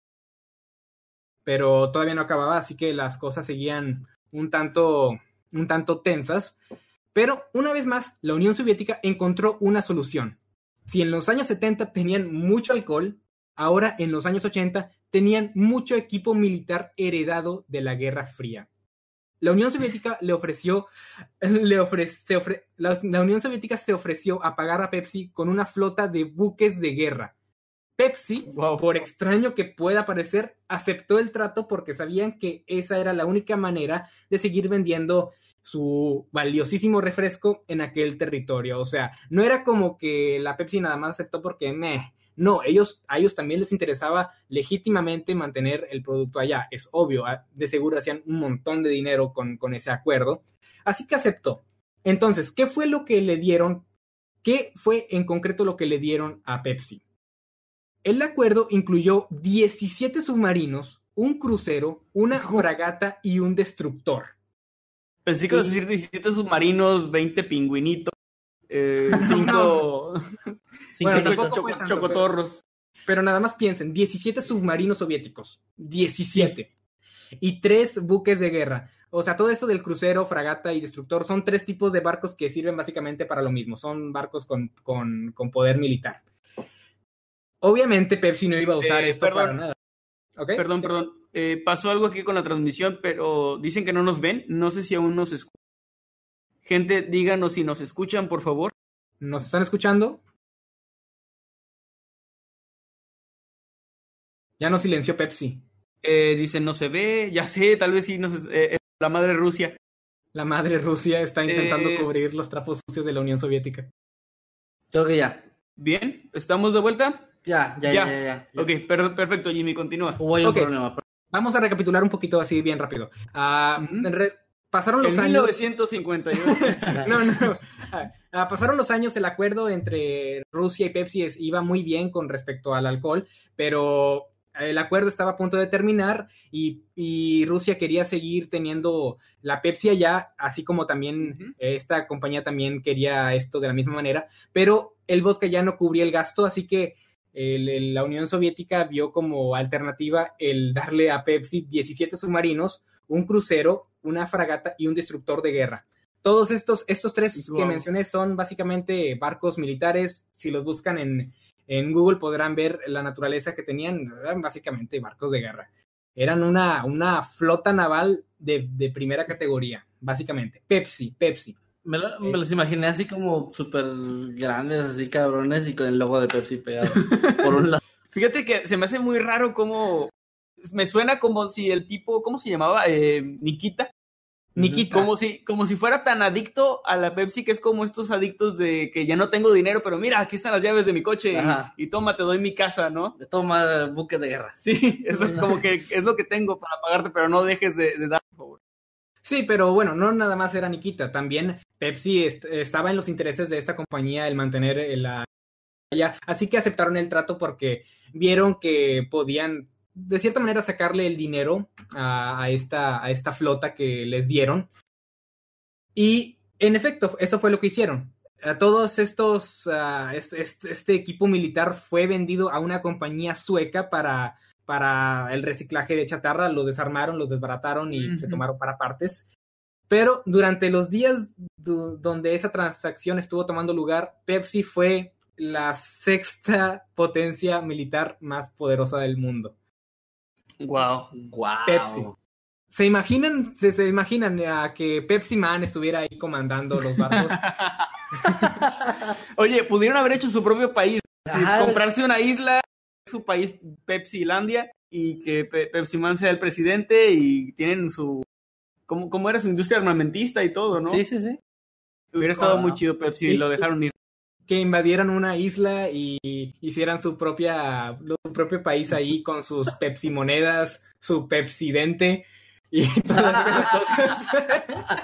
Pero todavía no acababa, así que las cosas seguían un tanto, un tanto tensas. Pero una vez más, la Unión Soviética encontró una solución. Si en los años 70 tenían mucho alcohol, ahora en los años 80 tenían mucho equipo militar heredado de la Guerra Fría. La Unión Soviética le ofreció, le ofrece, la, la Unión Soviética se ofreció a pagar a Pepsi con una flota de buques de guerra. Pepsi, Wow. por extraño que pueda parecer, aceptó el trato porque sabían que esa era la única manera de seguir vendiendo su valiosísimo refresco en aquel territorio. O sea, no era como que la Pepsi nada más aceptó porque meh. No, ellos, a ellos también les interesaba legítimamente mantener el producto allá. Es obvio, ah, de seguro hacían un montón de dinero con, con ese acuerdo. Así que aceptó. Entonces, ¿qué fue lo que le dieron? ¿Qué fue en concreto lo que le dieron a Pepsi? El acuerdo incluyó 17 submarinos, un crucero, una fragata y un destructor. Pensé que ibas a decir 17 submarinos, 20 pingüinitos, 5 Bueno, Cinco tampoco choco- fue tanto, chocotorros. Pero nada más piensen, 17 submarinos soviéticos, 17. Y tres buques de guerra. O sea, todo esto del crucero, fragata y destructor son tres tipos de barcos que sirven básicamente para lo mismo. Son barcos con, con, con poder militar. Obviamente Pepsi no iba a usar Eh, esto perdón. para nada. Perdón, perdón. Eh, pasó algo aquí con la transmisión, pero dicen que no nos ven. No sé si aún nos escuchan. Gente, díganos si nos escuchan, por favor. ¿Nos están escuchando? Ya no silenció Pepsi. Eh, dicen no se ve. Ya sé, tal vez sí nos. es- eh, eh, la madre Rusia. La madre Rusia está intentando Eh. cubrir los trapos sucios de la Unión Soviética. Creo que ya. Bien, ¿estamos de vuelta? Ya, ya, Ya. ya, ya. ya. Ok, per- perfecto, Jimmy, continúa. Hubo ahí un Ok. problema. Vamos a recapitular un poquito así bien rápido. Ujú. re- pasaron los En años. 1951. No, no. Ah, ah, pasaron los años, el acuerdo entre Rusia y Pepsi es- iba muy bien con respecto al alcohol, pero el acuerdo estaba a punto de terminar y, y Rusia quería seguir teniendo la Pepsi allá, así como también eh, esta compañía también quería esto de la misma manera, pero el vodka ya no cubría el gasto, así que el- el- la Unión Soviética vio como alternativa el darle a Pepsi 17 submarinos, un crucero, una fragata y un destructor de guerra. Todos estos, estos tres que mencioné son básicamente barcos militares. Si los buscan en, en Google podrán ver la naturaleza que tenían. Eran básicamente barcos de guerra. Eran una, una flota naval de, de primera categoría, básicamente. Pepsi, Pepsi. Me, lo- me los imaginé así como súper grandes, así cabrones, y con el logo de Pepsi pegado por un lado. Fíjate que se me hace muy raro como. Me suena como si el tipo. ¿Cómo se llamaba? Eh, Nikita. Nikita. Como si, como si fuera tan adicto a la Pepsi que es como estos adictos de que ya no tengo dinero, pero mira, aquí están las llaves de mi coche y- toma, te doy mi casa, ¿no? Toma buques de guerra. Sí, es lo- como que es lo que tengo para pagarte, pero no dejes de, de dar, por favor. Sí, pero bueno, no nada más era Nikita, también Pepsi est- estaba en los intereses de esta compañía el mantener eh, la así que aceptaron el trato porque vieron que podían de cierta manera sacarle el dinero a, a esta a esta flota que les dieron y en efecto eso fue lo que hicieron. A todos estos ah, es- es- este equipo militar fue vendido a una compañía sueca para para el reciclaje de chatarra, lo desarmaron, lo desbarataron y se tomaron para partes. Pero durante los días donde esa transacción estuvo tomando lugar, Pepsi fue la sexta potencia militar más poderosa del mundo. Wow. Guau. Pepsi. ¿Se imaginan, se, se imaginan a que Pepsi Man estuviera ahí comandando los barcos? Oye, pudieron haber hecho su propio país. así, comprarse una isla, su país Pepsilandia, y que Pe- Pepsi Man sea el presidente y tienen su. ¿Cómo, cómo era su industria armamentista y todo, no? Sí, sí, sí. Hubiera estado muy chido Pepsi y lo dejaron ir. Que invadieran una isla y hicieran su propia su propio país ahí con sus Pepsi monedas, su Pepsidente y todas esas cosas.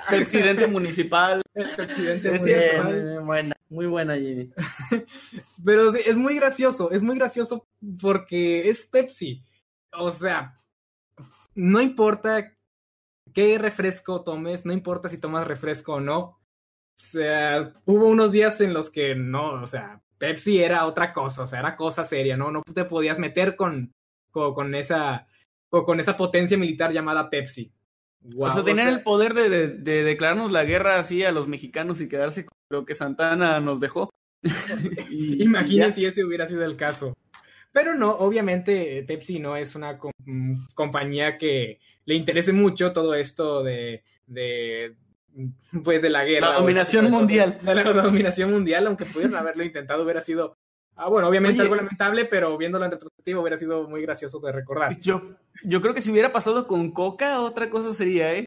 Presidente municipal. Pepsidente Es municipal. Bien, bien, buena, muy buena, Jimmy. Pero sí, es muy gracioso, es muy gracioso porque es Pepsi. O sea, no importa qué refresco tomes, no importa si tomas refresco o no. Sea, hubo unos días en los que no, o sea, Pepsi era otra cosa, o sea, era cosa seria, ¿no? No te podías meter con, con, con esa, con, con esa potencia militar llamada Pepsi. o sea, tenían el poder de, de, de, declararnos la guerra así a los mexicanos y quedarse con lo que Santana nos dejó. y, Imaginen si ese hubiera sido el caso. Pero no, obviamente Pepsi no es una com compañía que le interese mucho todo esto de, de pues de la guerra. La dominación mundial. De la dominación mundial, aunque pudieran haberlo intentado, hubiera sido Ah, bueno, obviamente algo lamentable, pero viéndolo en retrospectiva hubiera sido muy gracioso de recordar. Yo, yo creo que si hubiera pasado con Coca, otra cosa sería, ¿eh?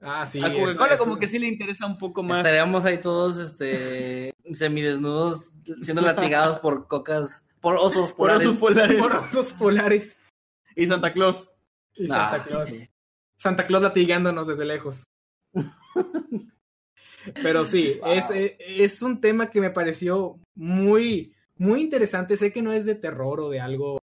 Ah, sí. A Coca-Cola como que sí le interesa un poco más. Estaríamos ahí todos este semidesnudos siendo latigados por cocas, por osos polares. Por osos polares. Por osos polares. Y Santa Claus. Y Santa Claus. Santa Claus latigándonos desde lejos. Pero sí, es, es un tema que me pareció muy muy interesante. Sé que no es de terror o de algo,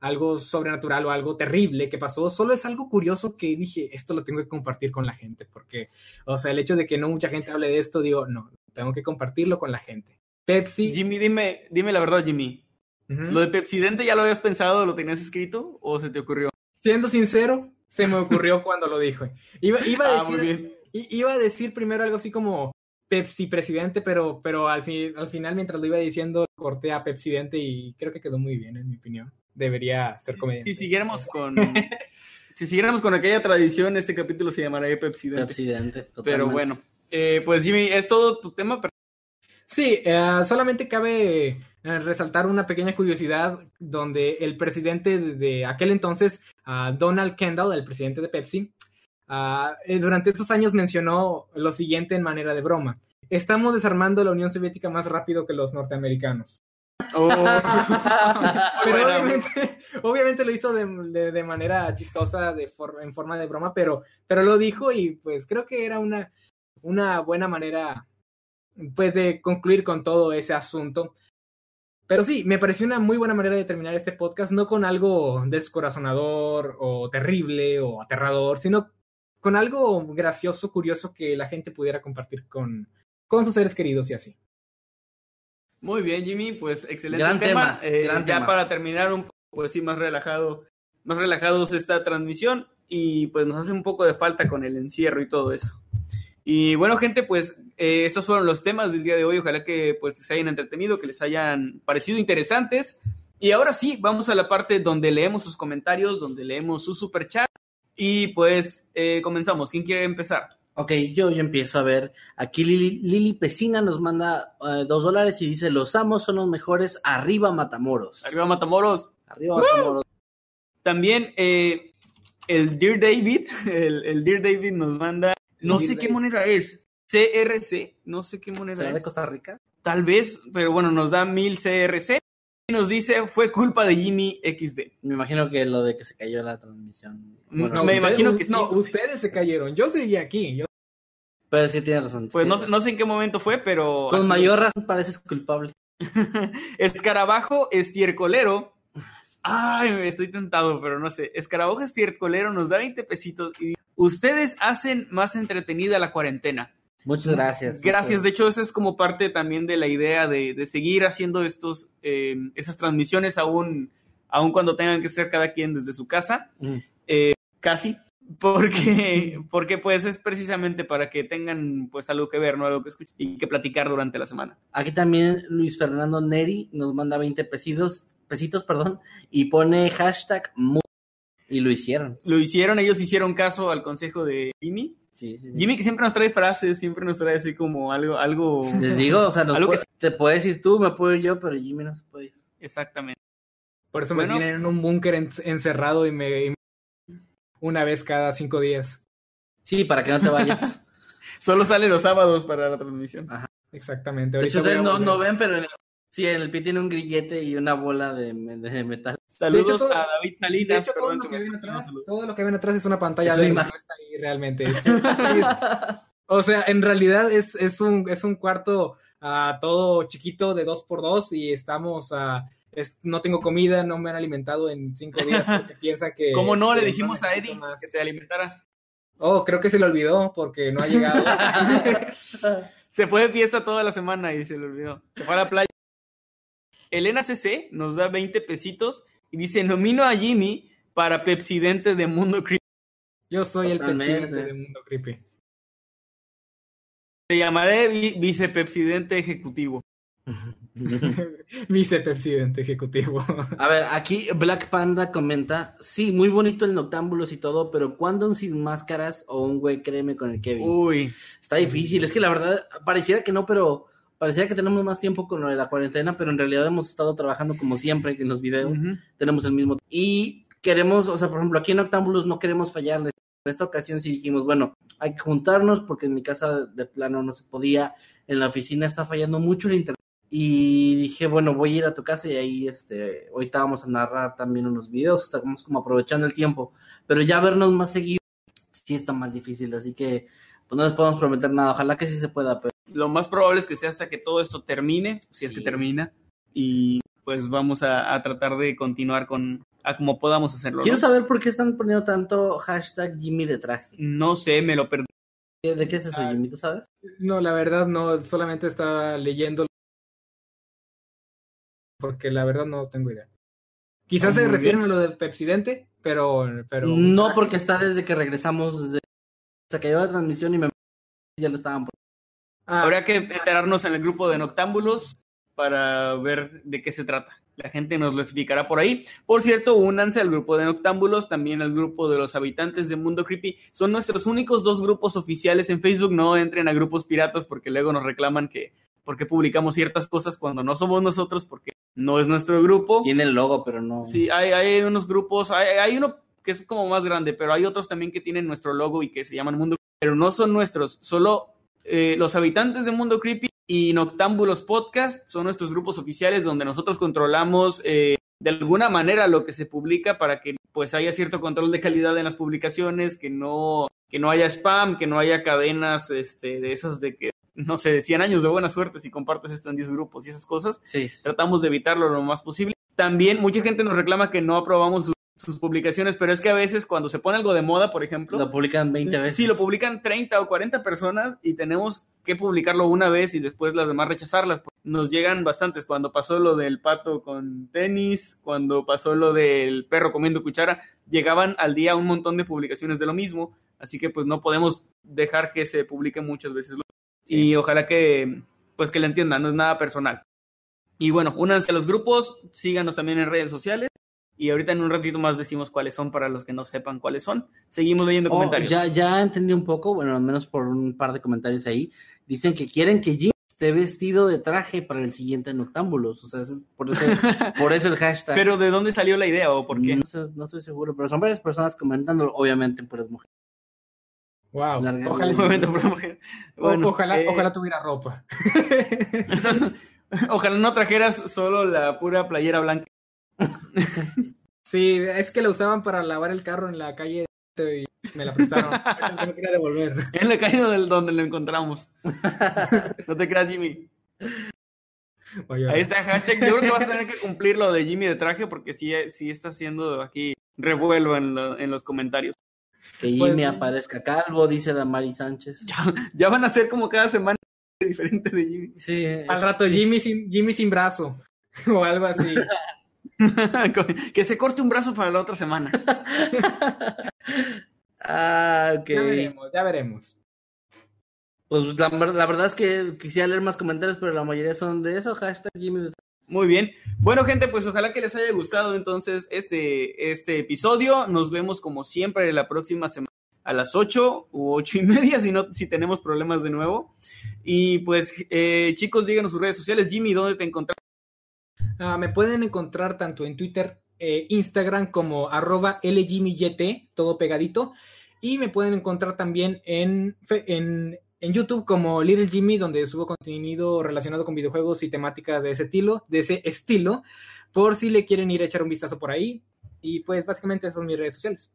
algo sobrenatural o algo terrible que pasó, solo es algo curioso que dije, esto lo tengo que compartir con la gente, porque, o sea, el hecho de que no mucha gente hable de esto, digo, no, tengo que compartirlo con la gente. Pepsi. Jimmy, dime, dime la verdad, Jimmy. ¿Lo de Pepsidente ya lo habías pensado, lo tenías escrito o se te ocurrió? Siendo sincero, se me ocurrió cuando lo dijo. Iba, iba a decir, ah, iba a decir primero algo así como Pepsi presidente, pero, pero al, fin, al final, mientras lo iba diciendo, corté a Pepsidente y creo que quedó muy bien, en mi opinión. Debería ser comediante. Si siguiéramos con. si siguiéramos con aquella tradición, este capítulo se llamaría Pepsidente. Pepsidente, Pero bueno, eh, pues Jimmy, ¿es todo tu tema? Sí, eh, solamente cabe eh, resaltar una pequeña curiosidad donde el presidente de aquel entonces, uh, Donald Kendall, el presidente de Pepsi, Ah, eh, durante esos años mencionó lo siguiente en manera de broma. Estamos desarmando la Unión Soviética más rápido que los norteamericanos. Oh. pero obviamente, lo hizo de, manera chistosa, de en forma de broma, pero, pero lo dijo y pues creo que era una, una buena manera pues de concluir con todo ese asunto. Pero sí, me pareció una muy buena manera de terminar este podcast, no con algo descorazonador o terrible o aterrador, sino con algo gracioso, curioso que la gente pudiera compartir con, con sus seres queridos y así. Muy bien, Jimmy, pues excelente gran tema. Eh, ya para terminar un poco, pues sí, más relajado, más relajados esta transmisión y pues nos hace un poco de falta con el encierro y todo eso. Y bueno, gente, pues eh, estos fueron los temas del día de hoy. Ojalá que pues se hayan entretenido, que les hayan parecido interesantes. Y ahora sí, vamos a la parte donde leemos sus comentarios, donde leemos su super chat y pues eh, comenzamos. ¿Quién quiere empezar? Ok, yo, yo empiezo a ver. Aquí Lili, Lili Pesina nos manda eh, dos dólares y dice: Los amos son los mejores. Arriba Matamoros. Arriba Matamoros. Arriba Matamoros. También eh, el Dear David, el, el, Dear David nos manda. No sé qué moneda es. CRC, no sé qué moneda es. de Costa Rica? Tal vez, pero bueno, nos da mil CRC nos dice fue culpa de Jimmy XD. Me imagino que lo de que se cayó la transmisión. no, me imagino que sí. No, ustedes se cayeron. Yo seguí aquí. Yo... Pero sí tienes razón. Pues no, no, sé en qué momento fue, pero. Con mayor razón pareces culpable. Escarabajo estiercolero. Ay, estoy tentado, pero no sé. Escarabajo estiercolero nos da 20 pesitos y ustedes hacen más entretenida la cuarentena. Muchas gracias. Gracias. De hecho, esa es como parte también de la idea de, seguir haciendo estos, eh, esas transmisiones aún, aún cuando tengan que ser cada quien desde su casa. Eh, casi. Porque, porque pues es precisamente para que tengan pues algo que ver, ¿no? Algo que escuchar y que platicar durante la semana. Aquí también Luis Fernando Neri nos manda 20 pesitos, pesitos, perdón, y pone hashtag y lo hicieron. Lo hicieron, ellos hicieron caso al consejo de Jimmy Jimmy que siempre nos trae frases, siempre nos trae así como algo, algo. Les digo, o sea, te puedes ir tú, me puedo ir yo, pero Jimmy no se puede ir. Exactamente. Por eso me tienen en un búnker encerrado y me, una vez cada cinco días. Sí, para que no te vayas. Solo sale los sábados para la transmisión. Ajá. Exactamente. De hecho, ustedes no, no, ven, pero en el Sí, en el pie tiene un grillete y una bola de, de metal. Saludos a David Salinas. todo, lo que ven atrás, todo lo que ven atrás es una pantalla de no está ahí realmente. o sea, en realidad es, es, un, es un cuarto uh, todo chiquito de dos por dos y estamos a... no tengo comida, no me han alimentado en cinco días porque piensa que... ¿Cómo no? Le dijimos a Eddie que te alimentara. Oh, creo que se le olvidó porque no ha llegado. se fue de fiesta toda la semana y se le olvidó. Se fue a la playa. Elena CC nos da 20 pesitos y dice, nomino a Jimmy para Pepsidente de Mundo Creepy. Yo soy el presidente de Mundo Creepy. Te llamaré vi- vicepresidente ejecutivo. Vicepresidente ejecutivo. A ver, aquí Black Panda comenta, sí, muy bonito el Noctámbulos y todo, pero ¿cuándo un sin máscaras o un güey créeme con el Kevin? Uy, Está difícil, es que la verdad pareciera que no, pero pareciera que tenemos más tiempo con lo de la cuarentena, pero en realidad hemos estado trabajando como siempre en los videos, tenemos el mismo y queremos, o sea, por ejemplo, aquí en Octámbulos no queremos fallarles. En esta ocasión sí dijimos, bueno, hay que juntarnos porque en mi casa de plano no se podía, en la oficina está fallando mucho el internet. Y dije, bueno, voy a ir a tu casa y ahí, este, ahorita vamos a narrar también unos videos, estamos como aprovechando el tiempo, pero ya vernos más seguido sí está más difícil, así que pues no les podemos prometer nada, ojalá que sí se pueda, pero lo más probable es que sea hasta que todo esto termine, si es Sí. que termina, y pues vamos a, a tratar de continuar con a como podamos hacerlo. ¿no? quiero saber por qué están poniendo tanto hashtag Jimmy de traje. No sé, me lo perdí. ¿De qué es eso, Ah. Jimmy? ¿Tú sabes? No, la verdad no, solamente estaba leyendo porque la verdad no tengo idea. Quizás Ah, se refieren a lo del presidente, pero, pero No, porque está desde que regresamos, desde se cayó la transmisión y me ya lo estaban poniendo. Ah, Habrá que enterarnos en el grupo de Noctámbulos para ver de qué se trata. La gente nos lo explicará por ahí. Por cierto, únanse al grupo de Noctámbulos, también al grupo de los habitantes de Mundo Creepy. Son nuestros únicos dos grupos oficiales en Facebook. No entren a grupos piratas porque luego nos reclaman que porque publicamos ciertas cosas cuando no somos nosotros porque no es nuestro grupo. Tiene el logo, pero no. Sí, hay, hay unos grupos, hay, hay uno que es como más grande, pero hay otros también que tienen nuestro logo y que se llaman Mundo pero no son nuestros, solo eh, los habitantes de Mundo Creepy y Noctámbulos Podcast son nuestros grupos oficiales donde nosotros controlamos eh, de alguna manera lo que se publica para que pues haya cierto control de calidad en las publicaciones, que no, que no haya spam, que no haya cadenas este, de esas de que, no sé, de 100 años de buena suerte si compartes esto en 10 grupos y esas cosas Sí. tratamos de evitarlo lo más posible. También mucha gente nos reclama que no aprobamos sus, sus publicaciones, pero es que a veces cuando se pone algo de moda, por ejemplo, Lo publican 20 veces. sí, lo publican 30 o 40 personas y tenemos que publicarlo una vez y después las demás rechazarlas. Nos llegan bastantes. Cuando pasó lo del pato con tenis, cuando pasó lo del perro comiendo cuchara, llegaban al día un montón de publicaciones de lo mismo, así que pues no podemos dejar que se publique muchas veces. Y ojalá que pues que lo entiendan, no es nada personal. Y bueno, únanse a los grupos, síganos también en redes sociales. Y ahorita en un ratito más decimos cuáles son para los que no sepan cuáles son. Seguimos leyendo Oh, comentarios. ya, ya entendí un poco, bueno, al menos por un par de comentarios ahí. Dicen que quieren que Jimmy esté vestido de traje para el siguiente Noctámbulos. O sea, es por, eso, por eso el hashtag. Pero ¿de dónde salió la idea o por qué? No, sé- no estoy seguro, pero son varias personas comentando, obviamente, puras mujeres. wow. Larga- Ojalá, Un momento, por mujer. Bueno, ojalá, eh, ojalá tuviera ropa. ojalá no trajeras solo la pura playera blanca. Sí, es que la usaban para lavar el carro en la calle y me la prestaron. Yo no quería devolver. En la calle del- donde lo encontramos. No te creas, Jimmy. Oye, Ahí está hashtag. Yo creo que vas a tener que cumplir lo de Jimmy de traje porque sí, sí está haciendo aquí revuelo en, lo- en los comentarios. Que Jimmy Pues, aparezca calvo, dice Damari Sánchez. Ya van a ser como cada semana diferente de Jimmy. Sí, al rato sí. Jimmy sin, Jimmy sin brazo o algo así. que se corte un brazo para la otra semana. Ah, ok. Ya veremos, ya veremos. Pues la, ver- la verdad es que quisiera leer más comentarios, pero la mayoría son de eso, hashtag Jimmy. de- Muy bien. Bueno, gente, pues ojalá que les haya gustado entonces este, este episodio. Nos vemos como siempre la próxima semana a las 8 u ocho y media, si, no, si tenemos problemas de nuevo. Y pues, eh, chicos, díganos sus redes sociales. Jimmy, ¿dónde te encontramos? Ah, me pueden encontrar tanto en Twitter, eh, Instagram como arroba LGMYT, todo pegadito. Y me pueden encontrar también en, fe- en, en YouTube como Little Jimmy, donde subo contenido relacionado con videojuegos y temáticas de ese estilo, de ese estilo, por si le quieren ir a echar un vistazo por ahí. Y pues básicamente esas son mis redes sociales.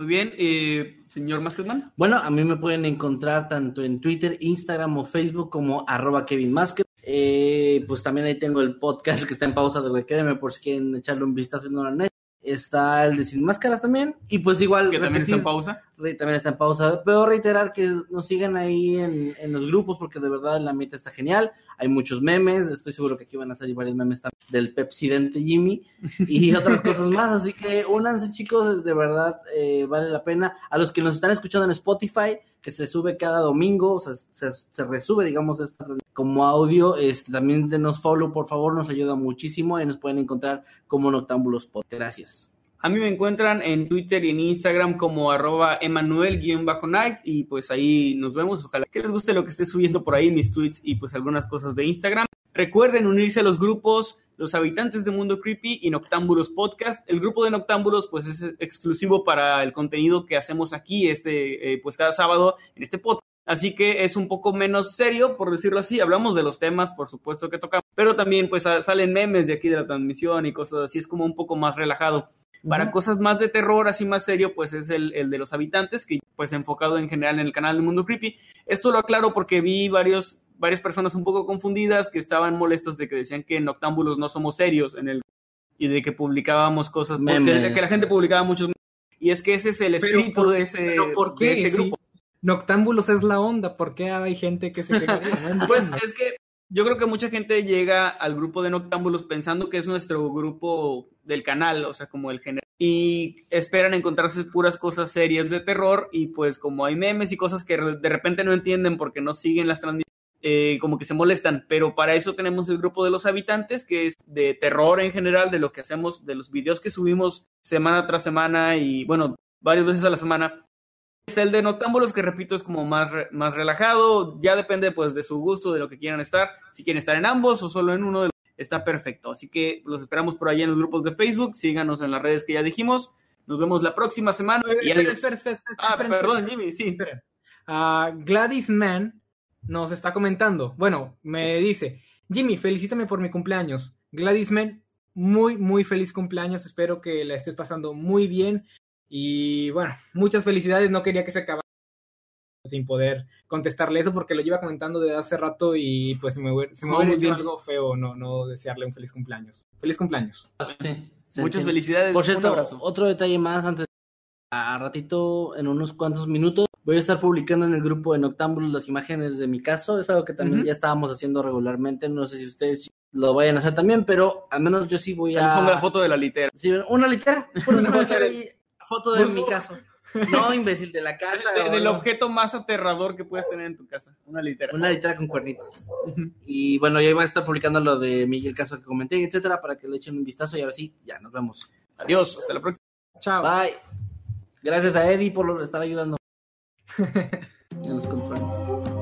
Muy bien, eh, señor Masketman. Bueno, a mí me pueden encontrar tanto en Twitter, Instagram o Facebook como arroba Kevin Masker. Eh, pues también ahí tengo el podcast que está en pausa de Créeme por si quieren echarle un vistazo han hecho. está el de Sin Máscaras también, y pues igual... Que también está en pausa. Re- también está en pausa, pero reiterar que nos sigan ahí en, en los grupos porque de verdad la meta está genial, hay muchos memes, estoy seguro que aquí van a salir varios memes también del Pepsidente Jimmy y otras cosas más, así que únanse chicos, de verdad eh, vale la pena. A los que nos están escuchando en Spotify, que se sube cada domingo, o sea, se, se resube, digamos, esta como audio, este, también denos follow, por favor, nos ayuda muchísimo y nos pueden encontrar como Noctámbulos Pod. Gracias. A mí me encuentran en Twitter y en Instagram como arroba emanuel-night y pues ahí nos vemos. Ojalá que les guste lo que esté subiendo por ahí, mis tweets y pues algunas cosas de Instagram. Recuerden unirse a los grupos Los Habitantes de Mundo Creepy y Noctámbulos Podcast. El grupo de Noctámbulos pues es exclusivo para el contenido que hacemos aquí este eh, pues cada sábado en este podcast. Así que es un poco menos serio, por decirlo así. Hablamos de los temas, por supuesto que tocamos, pero también pues salen memes de aquí de la transmisión y cosas así. Es como un poco más relajado. Para cosas más de terror, así más serio, pues es el, el de los habitantes, que pues enfocado en general en el canal del Mundo Creepy. Esto lo aclaro porque vi varios, varias personas un poco confundidas que estaban molestas de que decían que en Noctámbulos no somos serios en el y de que publicábamos cosas, porque Memes. de que la gente publicaba muchos y es que ese es el espíritu por- de ese, ¿por de qué? Sí. Noctámbulos es la onda, ¿por qué hay gente que se queja? No Pues es que yo creo que mucha gente llega al grupo de Noctámbulos pensando que es nuestro grupo del canal, o sea, como el general. Y esperan encontrarse puras cosas serias de terror y pues como hay memes y cosas que de repente no entienden porque no siguen las transmisiones, eh, como que se molestan. Pero para eso tenemos el grupo de los habitantes, que es de terror en general, de lo que hacemos, de los videos que subimos semana tras semana y bueno, varias veces a la semana. Está el de Noctámbulos, que repito, es como más, re- más relajado. Ya depende pues de su gusto, de lo que quieran estar. Si quieren estar en ambos o solo en uno, de los- está perfecto. Así que los esperamos por allá en los grupos de Facebook. Síganos en las redes que ya dijimos. Nos vemos la próxima semana. Y adiós. Ah, perdón, Jimmy, sí. Ah, Gladys Mann nos está comentando. Bueno, me dice, Jimmy, felicítame por mi cumpleaños. Gladys Mann, muy, muy feliz cumpleaños. Espero que la estés pasando muy bien. Y bueno, muchas felicidades. No quería que se acabara sin poder contestarle eso porque lo lleva comentando desde hace rato y pues se me, hubiera- se me hubiera muy hecho bien. algo feo no, no desearle un feliz cumpleaños. Feliz cumpleaños. Sí, se Muchas entiende. felicidades. Por un cierto, abrazo. otro detalle más antes. A ratito, en unos cuantos minutos, voy a estar publicando en el grupo de Noctámbulos las imágenes de mi caso. Es algo que también ya estábamos haciendo regularmente. No sé si ustedes lo vayan a hacer también, pero al menos yo sí voy a. pongo la foto de la litera. Sí, una litera. Una Una litera ahí, foto de mi caso. No, imbécil, de la casa. De- del objeto más aterrador que puedes tener en tu casa. Una litera. Una litera con cuernitos. Y bueno, ya iba a estar publicando lo de Miguel Caso que comenté, etcétera, para que le echen un vistazo y ahora sí, ya nos vemos. Adiós. Hasta la próxima. Chao. Bye. Gracias a Eddie por estar ayudando en los controles.